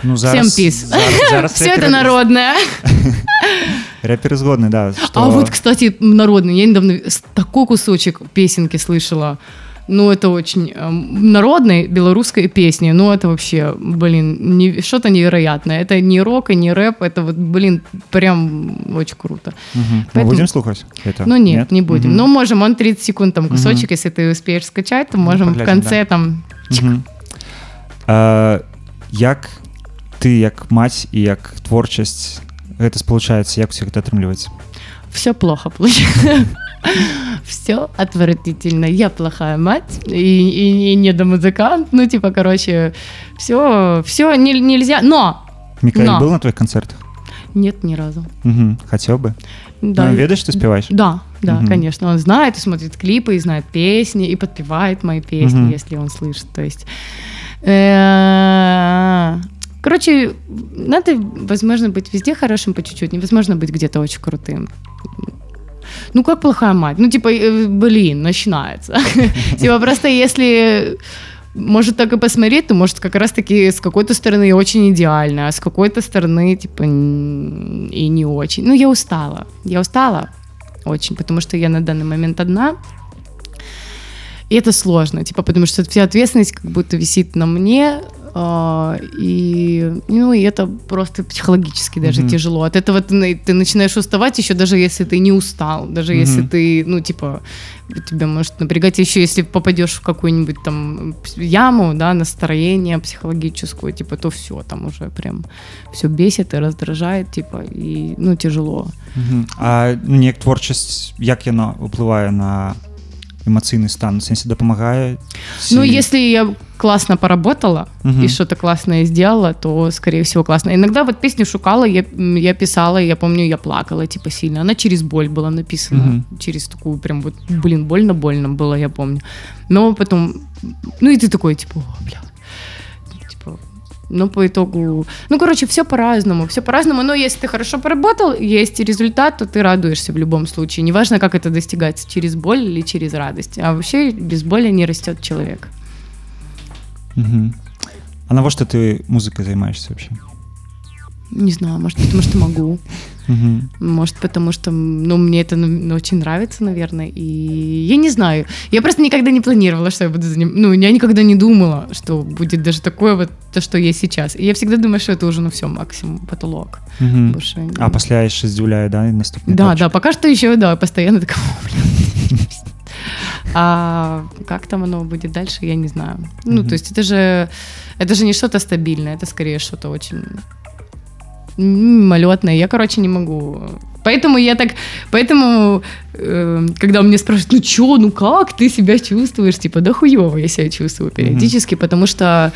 Ну, Всем пис. Зараз, зараз Все это народное. Рэперы згодны, да. Что... А вот, кстати, народный, я недавно такой кусочек песенки слышала. Ну, это очень эм, народной белорусской песни. Ну, это вообще, блин, не- что-то невероятное. Это не рок и не рэп, это вот, блин, прям очень круто. Мы Поэтому- будем слухать это? Ну, нет, не будем. Мгм. Ну, можем, он 30 секунд там кусочек, если ты успеешь скачать, то можем в поглядим, конце там... Мгм. А, як ты як мать і як творчасць гэта спалучаецца як у гэта атрымліваецца Все плохо получается. Все отвратительно. Я плохая мать и, и, и недомузыкант. Ну, типа, короче, все, все нельзя. Но Мікаэль Но. был на твоих концертах нет ни разу. Угу. хацеў бы Да. ну, ведаеш ты спяваешь Да, да, Мгм. конечно. Он знает и смотрит клипы, и знает песни, и подпевает мои песни, Мгм. если он слышит. То есть. э, Короче, надо, возможно, быть везде хорошим по чуть-чуть, невозможно быть где-то очень крутым. Ну, как плохая мать. Ну, типа, э, блин, начинается. Типа, просто если может так и посмотреть, то может как раз-таки с какой-то стороны очень идеальна, а с какой-то стороны, типа, и не очень. Ну, я устала. Я устала очень, потому что я на данный момент одна. И это сложно, типа, потому что вся ответственность как будто висит на мне, и, ну, и это просто психологически даже Мгм. тяжело. От этого ты, ты начинаешь уставать еще даже если ты не устал, даже Мгм. если ты, ну, типа, тебя может напрягать еще, если попадешь в какую-нибудь там яму, да, настроение психологическую, типа, то все, там уже прям все бесит и раздражает, типа, и, ну, тяжело. Мгм. А неяк творчасць як яна ўплывае на эмацыйны стан сэнсе дапамагае Ну, если я классно поработала Мгм. и что-то классное сделала, то, скорее всего, классно. Иногда вот песню шукала, я, я писала, я помню, я плакала, типа, сильно. Она через боль была написана. Мгм. Через такую прям вот, блин, больно-больно было, я помню. Но потом, ну и ты такой, типа, «О, бля. Ну, по итогу... Ну, короче, все по-разному, все по-разному. Но если ты хорошо поработал, есть результат, то ты радуешься в любом случае. Неважно, как это достигается, через боль или через радость. А вообще без боли не растет человек. Мгм. А навошта ты музыкай займаешься вообще Не знаю, может, потому что могу. Может, потому что, ну, мне это ну, очень нравится, наверное. И я не знаю. Я просто никогда не планировала, что я буду заниматься. Ну, я никогда не думала, что будет даже такое вот то, что есть сейчас. И я всегда думаю, что это уже, ну, все, максимум, потолок. Больше а пасля яшчэ здзіўляе да наступны Да, да, пока что еще, да, постоянно такая. А как там оно будет дальше, я не знаю. Ну, Мгм. то есть это же, это же не что-то стабильное, это скорее что-то очень мимолетное. Я, короче, не могу. Поэтому я так, поэтому, э, когда меня спрашивают, ну чё, ну как ты себя чувствуешь, типа, да хуёво я себя чувствую периодически, потому что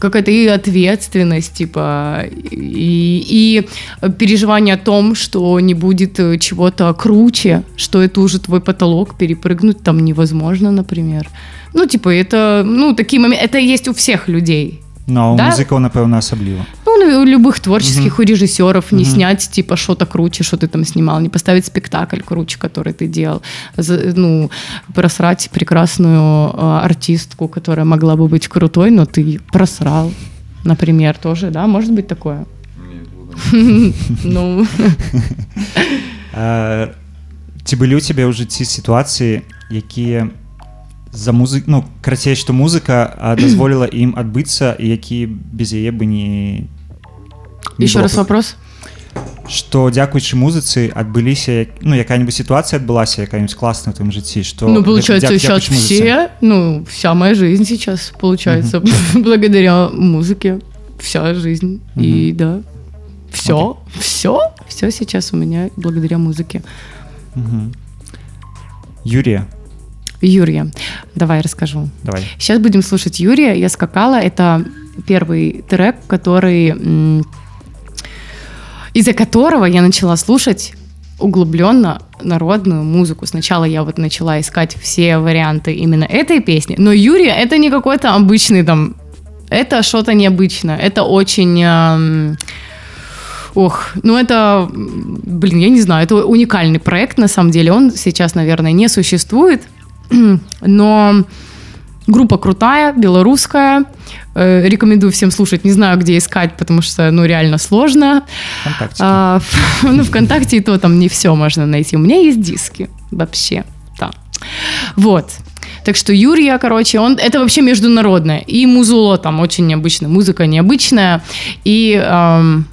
какая-то и ответственность, типа, и, и переживание о том, что не будет э, чего-то круче, что это уже твой потолок, перепрыгнуть там невозможно, например. Ну, типа, это, ну, такие моменты, это есть у всех людей. Ну, а у Да? музыкаў напэўна асабліва Ну, у любых творческих, у режиссеров не Мгм. снять, типа, что-то круче, что ты там снимал, не поставить спектакль круче, который ты делал, За- ну, просрать прекрасную э, артистку, которая могла бы быть крутой, но ты просрал, например, тоже, да, может быть такое? Ну, А, ці былі ў цябе ў жыцці сітуацыі якія за музык ну карацей што музыка а, дазволіла ім адбыцца і які без яе бы не не еще было раз б. вопрос. што дзякуючы музыцы адбыліся як- ну якая-нибудь сітуацыя адбылася якая-нибудь класная в твоім жыцці што Ну, гэта получается, дзя- сейчас дзякуючы музыцы. все, ну, вся моя жизнь сейчас, получается, благодаря музыке, вся жизнь. И да, Все, все, все сейчас у меня благодаря музыке. Юрия, Юрия, давай расскажу. давай. Сейчас будем слушать Юрия. Я скакала. Это первый трек, который из-за которого я начала слушать углубленно народную музыку. Сначала я вот начала искать все варианты именно этой песни, но Юрия это не какой-то обычный там, это что-то необычное, это очень... эм, Ох, ну это, блин, я не знаю, это уникальный проект на самом деле. Он сейчас, наверное, не существует, но группа крутая, белорусская. Э, Рекомендую всем слушать. Не знаю, где искать, потому что, ну, реально сложно. Вконтакте. А, ну, ВКонтакте и то там не все можно найти. У меня есть диски вообще, да. Вот. Так что Юрия, короче, он это вообще международное. И музло там очень необычная, музыка необычная. И, ам,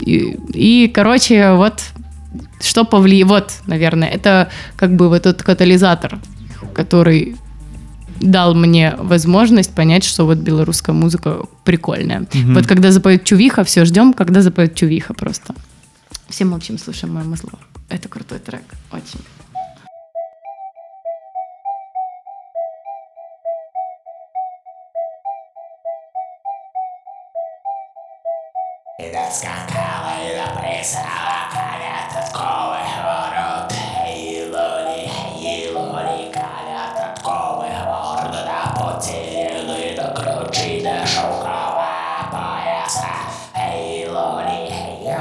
и, и, короче, вот что повлияло. Вот, наверное, это как бы вот этот катализатор, который дал мне возможность понять, что вот белорусская музыка прикольная. Вот когда запоет Чувиха, все ждем, когда запоет Чувиха просто. Всем, в общем, слушаем мое музло. Это крутой трек, очень. Я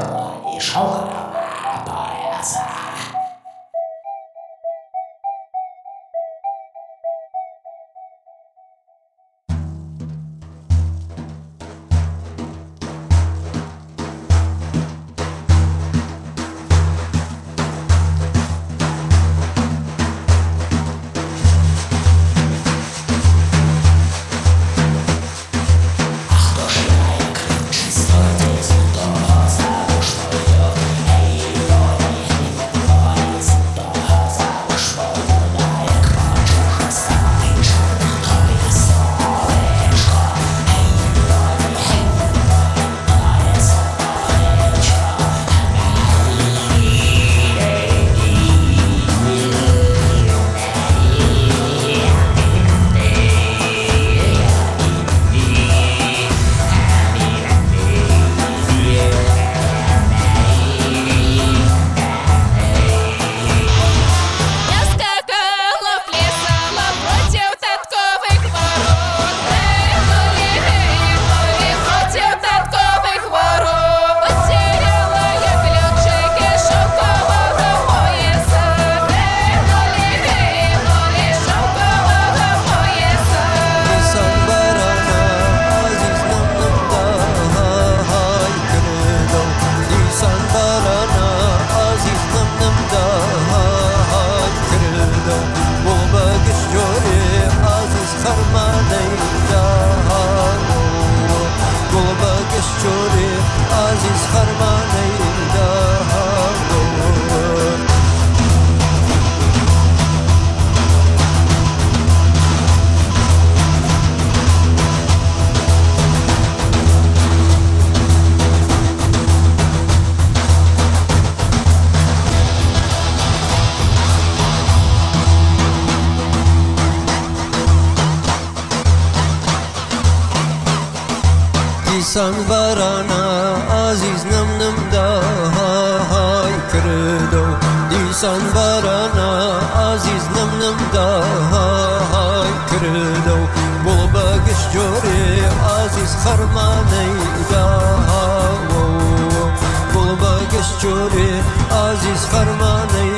insan varana aziz nım nım da hay kredo insan varana aziz nım nım da hay kredo bol bagış jore aziz harmaney da bol bagış jore aziz harmaney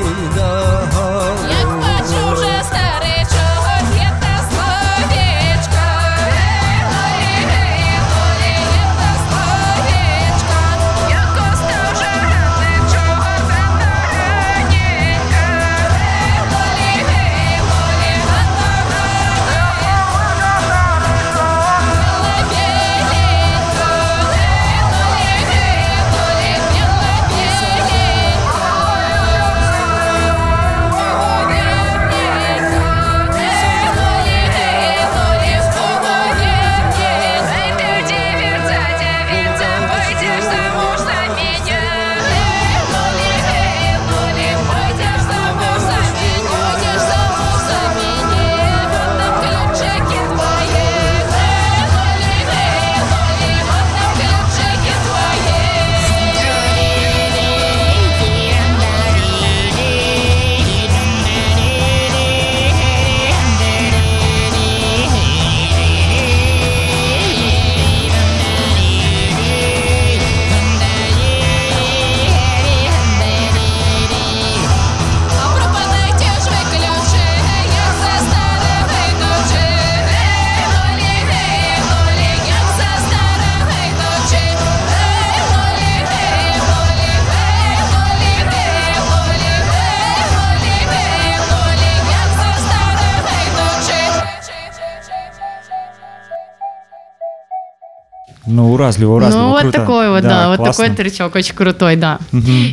уразливо, уразливо. ну, вот круто. такой вот, да, вот классно. такой тречок очень крутой, да.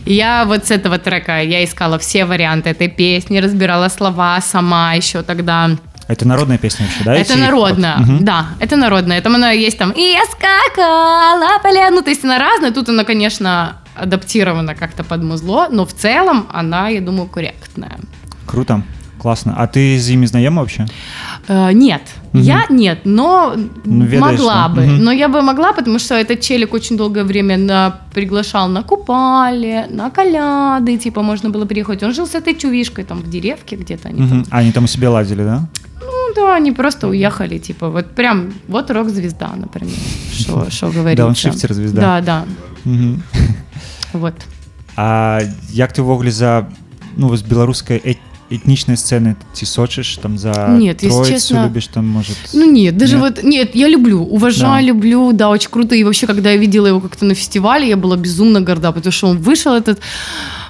И я вот с этого трека, я искала все варианты этой песни, разбирала слова сама еще тогда. Это народная песня вообще, да? это эти- народная, Мгм. да, это народная. Там она есть там, и я скакала по ле-». Ну, то есть она разная, тут она, конечно, адаптирована как-то под музло, но в целом она, я думаю, корректная. Круто, классно. А ты з ними знайома вообще? Э, нет, Я нет, но Ну, ведаешь, могла да. бы. Мгм. Но я бы могла, потому что этот челик очень долгое время на, приглашал на купали, на коляды, типа можно было приехать. Он жил с этой чувишкой там в деревке где-то. Они там. Мгм. А они там у себя ладили, да? Ну да, они просто уехали, типа вот прям, вот рок-звезда, например. Что говорить. Дауншифтер-звезда. Да, да, вот. А як ти ўвогуле за ну з беларускай эт этнічнай сцэны ці сочыш там за Нет, если Троицу честно, любіш там может Ну нет, даже Нет? вот, нет, я люблю, уважаю, Да. люблю, да, очень круто. И вообще, когда я видела его как-то на фестивале, я была безумно горда, потому что он вышел, этот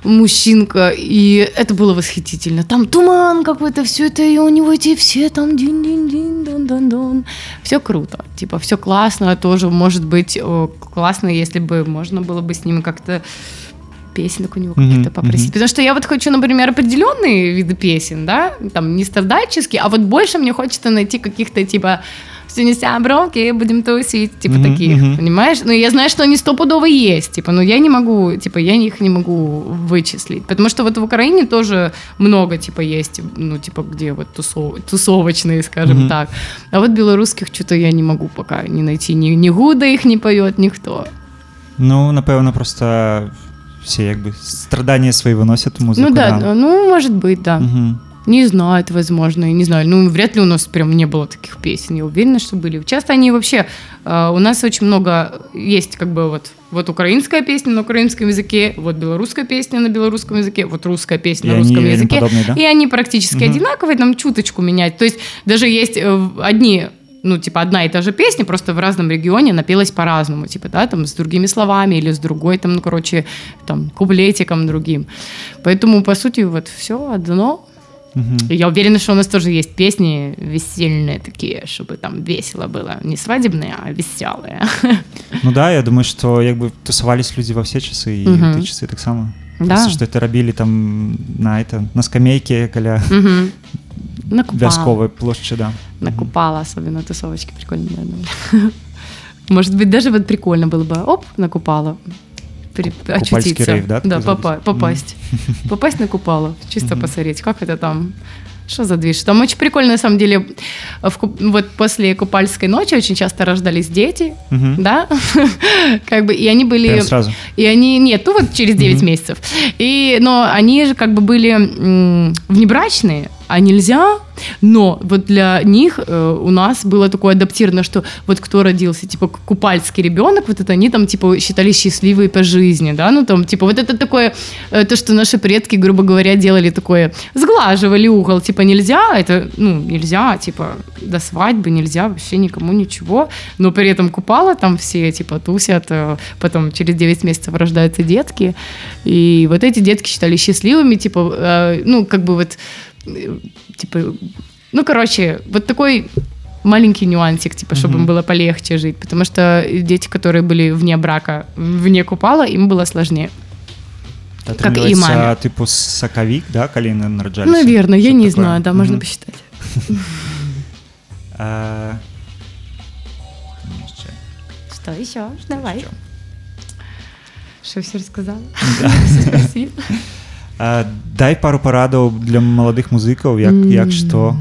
мужчинка, и это было восхитительно. Там туман какой-то, все это, и у него эти все там дин-дин-дин, дон-дон-дон. Все круто, типа, все классно, тоже может быть э, классно, если бы можно было бы с ним как-то песенок у него Мгм, каких-то попросить. мгм. Потому что я вот хочу, например, определенные виды песен, да, там не страдальческие, а вот больше мне хочется найти каких-то типа «Сегодня бровки, будем тусить», типа Мгм, таких, мгм. понимаешь? Но я знаю, что они стопудово есть, типа, но я не могу, типа, я их не могу вычислить. Потому что вот в Украине тоже много, типа, есть, ну, типа, где вот тусов- тусовочные, скажем Мгм. так. А вот белорусских что-то я не могу пока не найти. Ни, ни Гуда их не поет, никто. Ну напэўна просто все як бы страдания свои выносят в музыку ну да, ну, может быть, да. Мгм. Не знаю, это возможно, я не знаю. Ну, вряд ли у нас прям не было таких песен. Я уверена, что были. Часто они вообще... э, у нас очень много есть как бы вот, вот украинская песня на украинском языке, вот белорусская песня на белорусском языке, вот русская песня И на русском они языке. подобные, да? И они практически Мгм. одинаковые, там чуточку менять. То есть даже есть э, одни ну, типа, одна и та же песня, просто в разном регионе напелась по-разному, типа, да, там, с другими словами или с другой, там, ну, короче, там, куплетиком другим. Поэтому, по сути, вот все одно. Мгм. И Я уверена, что у нас тоже есть песни весельные такие, чтобы там весело было. Не свадебные, а веселые. Ну да я думаю что як бы тусавались люди во все часы і Мгм. ты часы таксама Да. Просто, что это рабілі там на это на скамейке каля Мгм. Накупала. вясковай плошчы да Накупала, особенно тусовочки прикольные. Может быть, даже вот прикольно было бы, оп, накупала. При- очутиться. рейв, да, Да, попа- попасть. Попасть на купало, чисто Мгм. посмотреть, как это там. Что за движ? Там очень прикольно, на самом деле, в вот после купальской ночи очень часто рождались дети, Мгм. да, как бы, и они были... Прям сразу И они, нет, ну вот через 9 месяцев. И, но они же как бы были м, внебрачные, а нельзя. Но вот для них э, у нас было такое адаптировано, что вот кто родился, типа купальский ребенок, вот это они там типа считались счастливые по жизни, да, ну там типа вот это такое, э, то, что наши предки, грубо говоря, делали такое, сглаживали угол, типа нельзя, это, ну, нельзя, типа до свадьбы нельзя вообще никому ничего, но при этом купала там все, типа, тусят, э, потом через 9 месяцев рождаются детки, и вот эти детки считались счастливыми, типа, э, ну, как бы вот, типа, ну, короче, вот такой маленький нюансик, типа, чтобы Мгм. им было полегче жить, потому что дети, которые были вне брака, вне купала, им было сложнее. Как и Атрымліваецца, маме. типу сакавік да калі яны нараджаліся Наверное, я Что-то не такое. знаю, да, можно Мгм. посчитать. А, яшчэ. Что еще? Давай. Что? Что все рассказала? Да. Спасибо. А, дай пару парадаў для маладых музыкаў як як што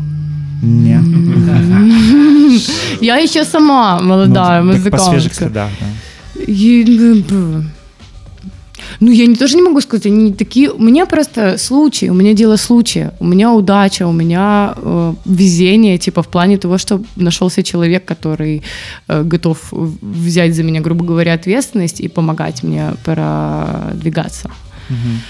не Я еще сама молодая Ну, музыкантка. да, да. И, ну, Ну, я не, тоже не могу сказать, они не такие... У меня просто случай, у меня дело случая, у меня удача, у меня э, везение, типа, в плане того, что нашелся человек, который э, готов взять за меня, грубо говоря, ответственность и помогать мне продвигаться. Мгм.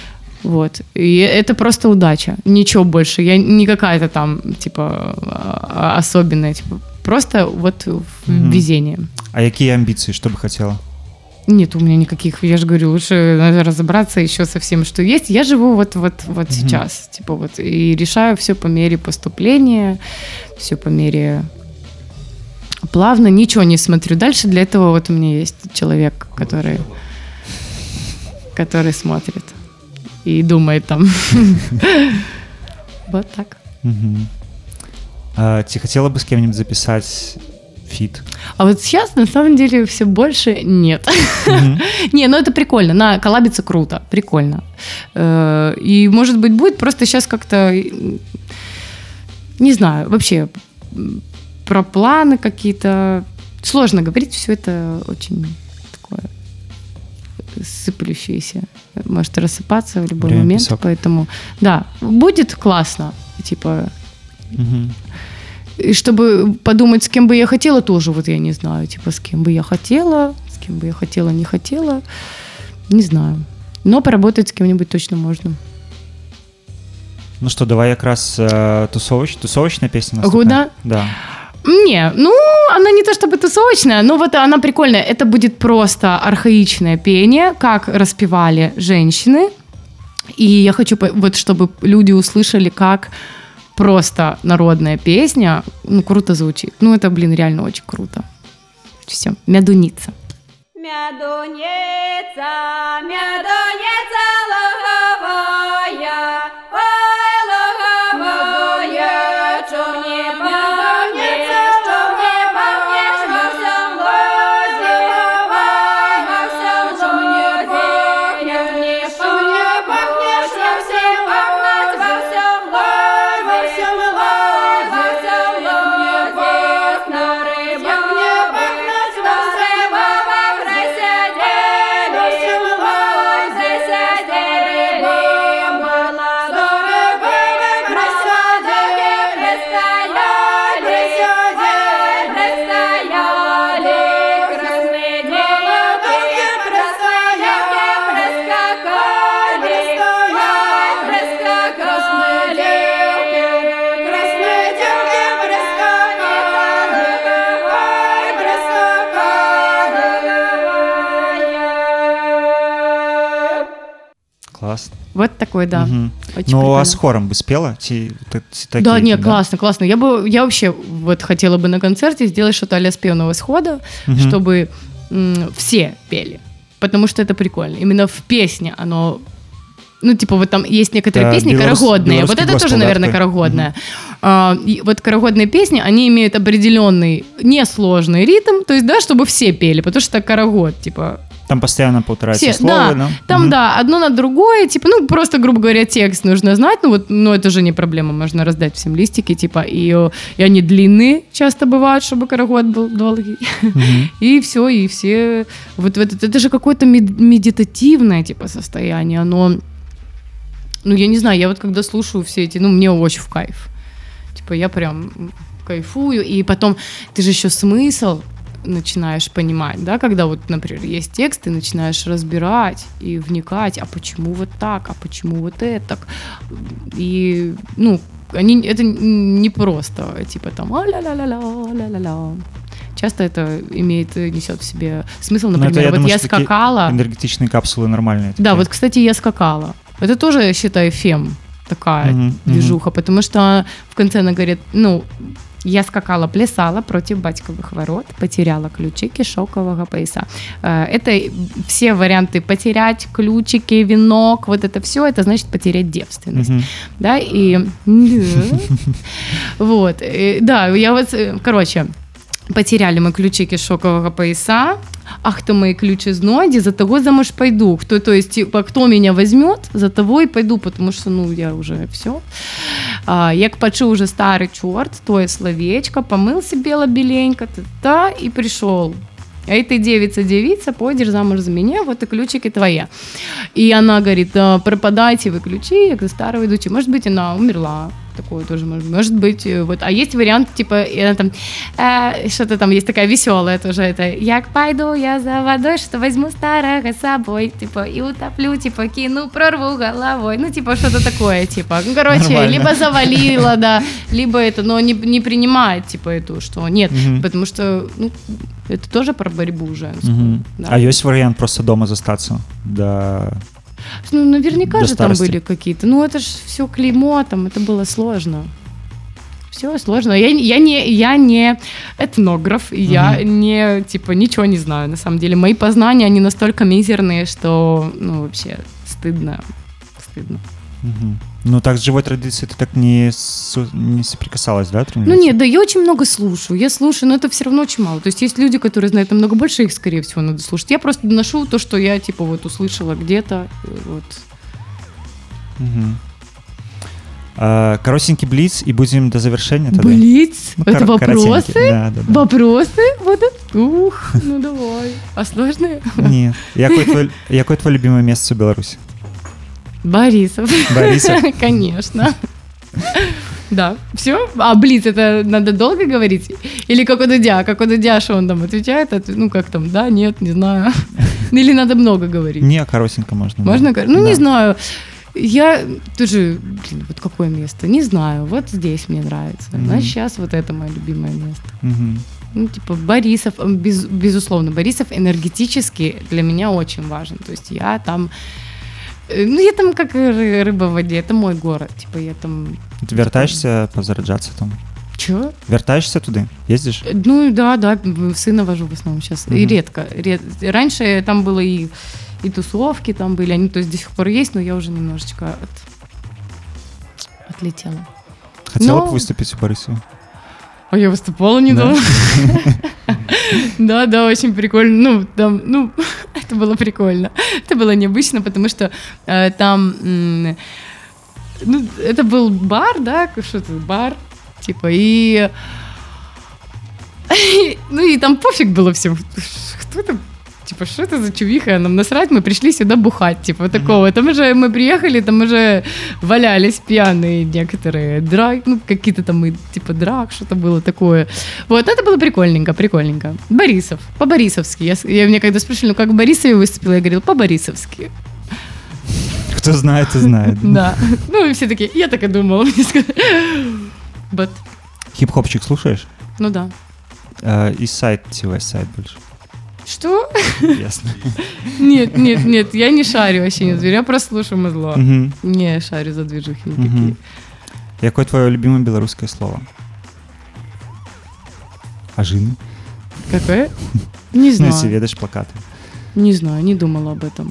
Вот. И это просто удача. Ничего больше. Я не какая-то там, типа, а- особенная. Типа, просто вот Мгм. везение. А якія амбіцыі што бы хацела Нет у меня никаких, я же говорю, лучше надо разобраться еще со всем, что есть. Я живу вот, вот, вот Мгм. сейчас, типа вот, и решаю все по мере поступления, все по мере плавно, ничего не смотрю дальше. Для этого вот у меня есть человек, который, который смотрит и думает там. Вот так. А, Ты хотела бы с кем-нибудь записать фит? А вот сейчас на самом деле все больше нет. Не, ну это прикольно. На коллабиться круто, прикольно. Э, И может быть будет просто сейчас как-то м, не знаю, вообще про планы какие-то сложно говорить, все это очень сыплющееся, может рассыпаться в любой Время момент, песок. поэтому да, будет классно, типа Мгм. и чтобы подумать, с кем бы я хотела, тоже вот я не знаю, типа с кем бы я хотела, с кем бы я хотела, не хотела, не знаю. Но поработать с кем-нибудь точно можно. Ну что, давай как раз э, тусовоч... тусовочная песня? Года? Да. Не, ну, она не то чтобы тусовочная, но вот она прикольная. Это будет просто архаичное пение, как распевали женщины. И я хочу, вот чтобы люди услышали, как просто народная песня, ну, круто звучит. Ну, это, блин, реально очень круто. Все, мядуница. Мядуница, мядуница такой, да. Очень Ну, а с хором бы спела? Такие, Да, не, классно, классно. Я бы, я вообще вот хотела бы на концерте сделать что-то а-ля спевного схода, чтобы м, все пели. Потому что это прикольно. Именно в песне оно... Ну, типа, вот там есть некоторые Да, песни белорус- карагодные. Вот это тоже, госпел, да, наверное, такой? карагодная. А, и вот карагодные песни, они имеют определенный несложный ритм, то есть, да, чтобы все пели, потому что это карагод, типа, Там постоянно повторяются все, слова, да, да? там, Мгм. да, одно на другое, типа, ну, просто, грубо говоря, текст нужно знать, ну, вот, ну, это же не проблема, можно раздать всем листики, типа, и, э, и они длинные часто бывают, чтобы карагод был долгий, Мгм. и все, и все, вот в этот, это же какое-то мед- медитативное, типа, состояние, оно, ну, я не знаю, я вот когда слушаю все эти, ну, мне очень в кайф, типа, я прям кайфую, и потом, ты же еще смысл начинаешь понимать, да, когда вот, например, есть текст, ты начинаешь разбирать и вникать, а почему вот так, а почему вот это, и, ну, они, это не просто, типа там, а-ля-ля-ля-ля, ля-ля-ля. Часто это имеет, несет в себе смысл, Ну, это, например, вот думаю, я скакала, Энергетичные капсулы нормальные. да, такие. вот, кстати, я скакала. Это тоже, считай, фем такая мгм. движуха, потому что в конце она говорит, ну, я скакала, плясала против батьковых ворот, потеряла ключики шелкового пояса. Э, Это все варианты потерять ключики, венок, вот это все, это значит потерять девственность Мгм. да, и... Вот, и, да, я вот, э, короче, потеряли мы ключики шокового пояса, ах ты мои ключи знойди, за того замуж пойду. Кто, то есть, типа, кто меня возьмет, за того и пойду, потому что, ну, я уже все. А, як почув уже старый черт, тое словечко, помылся бело-беленько, та и пришел. Эй, ты девица, девица, пойдешь замуж за меня, вот и ключики твои. И она говорит, «А, пропадайте вы ключи, я к старого идучи. Может быть, она умерла. Такое тоже может, может быть. э, Вот. А есть вариант, типа, и она там, э, что-то там есть такая веселая тоже, это, як пойду я за водой, что возьму старого с собой, типа, и утоплю, типа, кину, прорву головой. Ну, типа, что-то такое, типа. Ну, короче, Нормально. либо завалила, да, либо это, но не, не принимает, типа, эту, что нет, Мгм. потому что, ну, это тоже про борьбу женскую. Мгм. да. А есть вариант просто дома застаться? Да. Ну, наверняка До же там старости. были какие-то. Ну, это же все клеймо, там, это было сложно. Все сложно. Я, я, не, я не этнограф, я не, типа, ничего не знаю, на самом деле. Мои познания, они настолько мизерные, что, ну, вообще, стыдно. Стыдно. Мгм. Ну, так с живой традицией ты так не, су- не соприкасалась, да, Ну тренироваться? нет, да я очень много слушаю. Я слушаю, но это все равно очень мало. То есть есть люди, которые знают намного больше, их, скорее всего, надо слушать. Я просто доношу то, что я, типа, вот услышала где-то. э, Вот. Мгм. А, коротенький блиц, и будем до завершения тогда. Блиц? Ну, это кор- вопросы? коротенький. Да, да, да. Вопросы? Вот это, ух, ну давай. А сложные? Ні. Якое твоє, якое твоє любиме місце в Білорусі? Борисов. Борисов? Конечно. Да, все. А блиц, это надо долго говорить? Или как у Дудя? Как у Дудя, что он там отвечает? Отв- Ну, как там, да, нет, не знаю. Или надо много говорить? Ні, коротенько. Можно говорить? Ну, Да. не знаю. Я тоже, блин, вот какое место? Не знаю. Вот здесь мне нравится. Мгм. Значит, сейчас вот это мое любимое место. Мгм. Ну, типа, Борисов, без- безусловно, Борисов энергетически для меня очень важен. То есть я там... э, Ну, я там как ры- рыба в воде, это мой город. Типа, я там... Ти вертаєшся позаряджатися там? Чё? Вертаєшся туди? Їздиш? Ну, да, да, м, сына вожу в основном сейчас. И Мгм. редко, ред- Раньше там было и, и тусовки там были, они то есть до сих пор есть, но я уже немножечко от... отлетела. Хотіла Ну, б виступити у Борисові? А я выступала недавно. Да, да, очень прикольно. Ну, там, ну, это было прикольно. Это было необычно, потому что э, там, м, ну, это был бар, да, что это, бар, типа, и, ну, и там пофиг было всем, кто это, типа, что это за чувиха, нам насрать, мы пришли сюда бухать, типа, такого. Там уже мы приехали, там уже валялись пьяные некоторые, драк, ну, какие-то там, и, типа, драк, что-то было такое. Вот, это было прикольненько, прикольненько. Борисов, по-борисовски. Я, с- я мне когда спрашивали, ну, как в Борисове выступила, я говорила, по-борисовски. Хто знає, то знає. Да. Ну, и все такие, я так и думала, мне сказали. But, Хіп-хопчик слушаєш? ну да. Е, І сайт, ці весь сайт більше. Что? Ясно. Нет, нет, нет, я не шарю вообще не зверю, я просто слушаю музло. Не шарю за движухи никакие. Мгм. Яке твоє любиме білоруське слово? Ажини? Какое? Не Ну, знаю. якщо ведеш плакати. Не знаю, не думала об этом.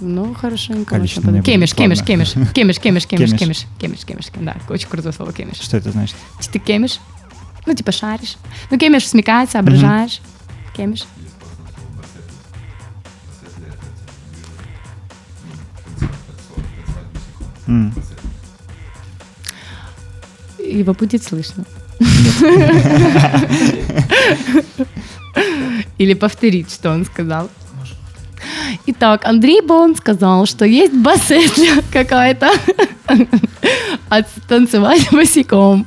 Ну, хорошенько. Количество можно не подумать. Кемиш, кемиш, кемиш, кемиш, кемиш, кемиш, Кемиш. кемиш, кемиш, да, очень крутое слово кемиш. Що це значить? Ты кемиш? Ну, типа шаришь. Ну, кемиш смекать, соображаешь. Кемиш. М. Его будет слышно. Или повторить, что он сказал. Итак, Андрей Бон сказал, что есть басетля какая-то. От танцевать босиком.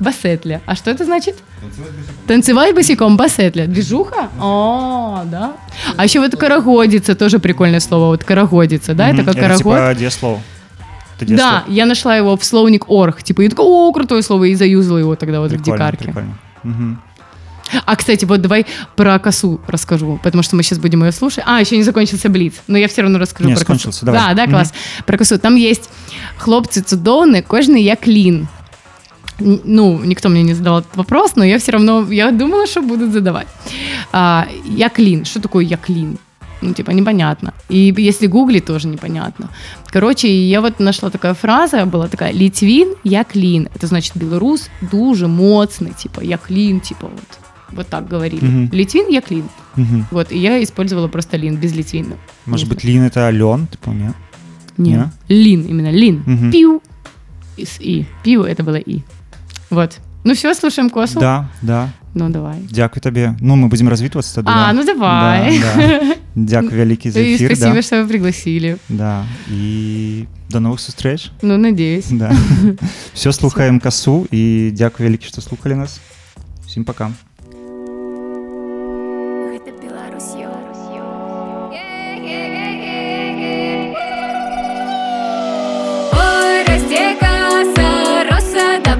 Басетля. А что это значит? Танцевать босиком, басетля. Движуха? О, да. А еще вот карагодица, тоже прикольное слово. Вот карагодица, да? Это как карагод. типа дієслово. Це Да, я нашла его в словник орг. Типа, я такая, о, крутое слово, и заюзала его тогда вот в Прикольно, дикарке. прикольно. Мгм. А, кстати, вот давай про косу расскажу, потому что мы сейчас будем ее слушать. А, еще не закончился Блиц, но я все равно расскажу Не, про закончился, косу. давай. Да, да, класс. Про косу. Там есть хлопцы цудовны, кожный я клин. Ну, никто мне не задал этот вопрос, но я все равно, я думала, что будут задавать. А, я клин. Что такое я клин? Ну, типа, непонятно. И если гуглить, тоже непонятно. Короче, я вот нашла такая фраза, была такая, Литвин, я клин. Это значит, белорус дуже моцный, типа, я клин, типа, вот. Вот так говорили. Мгм. Литвин, я клин. Мгм. Вот, и я использовала просто лин, без литвина. Може Не бути лін це льон, типу, ні? Не. Не? Лин, именно лин. Мгм. Пиу. И с и. Пиу это было и. Вот. Ну все, слушаем косу. Да, да. Ну давай. Дякую тобі. Ну, ми будемо розвітуватися тоді. А, да? ну давай. Да, да. Дякую великий за И ефір. спасибо, да. что вы пригласили. Да. І до нових зустріч. Ну, надеюсь. Да. Все, слухаємо касу і дякую велике, що слухали нас. Всім пока. Гэта Беларус'ё. Ой, растекаса, роса до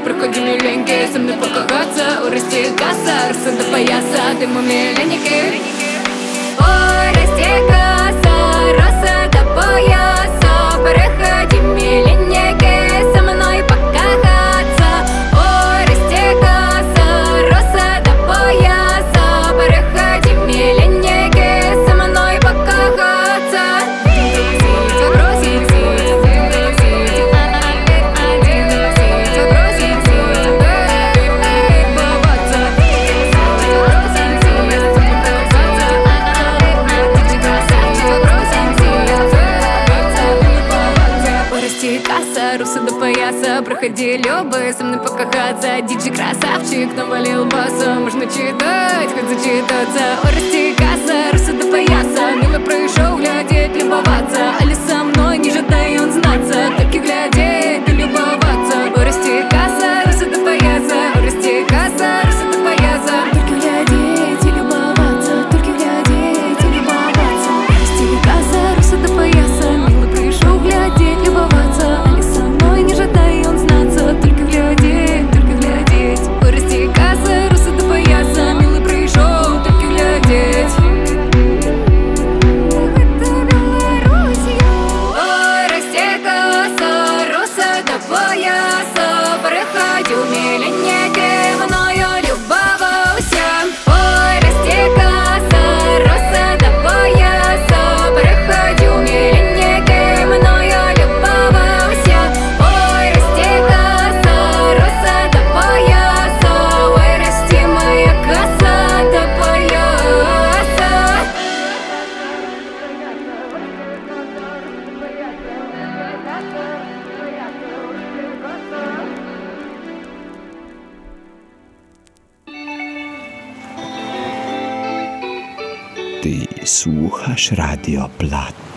проходили леньки, со мной покохаться У России касса, Арса до пояса, ты мы миленники О, Россия касса, раса до пояса Любы, со мной покахаться Диджей красавчик, навалил баса. Можно читать, хоть зачитаться. Вырасти касса, русы до пояса Мило пришел глядеть, любоваться. Али со мной не жадай он знаться. Только глядеть да poslušaš Radio Plat.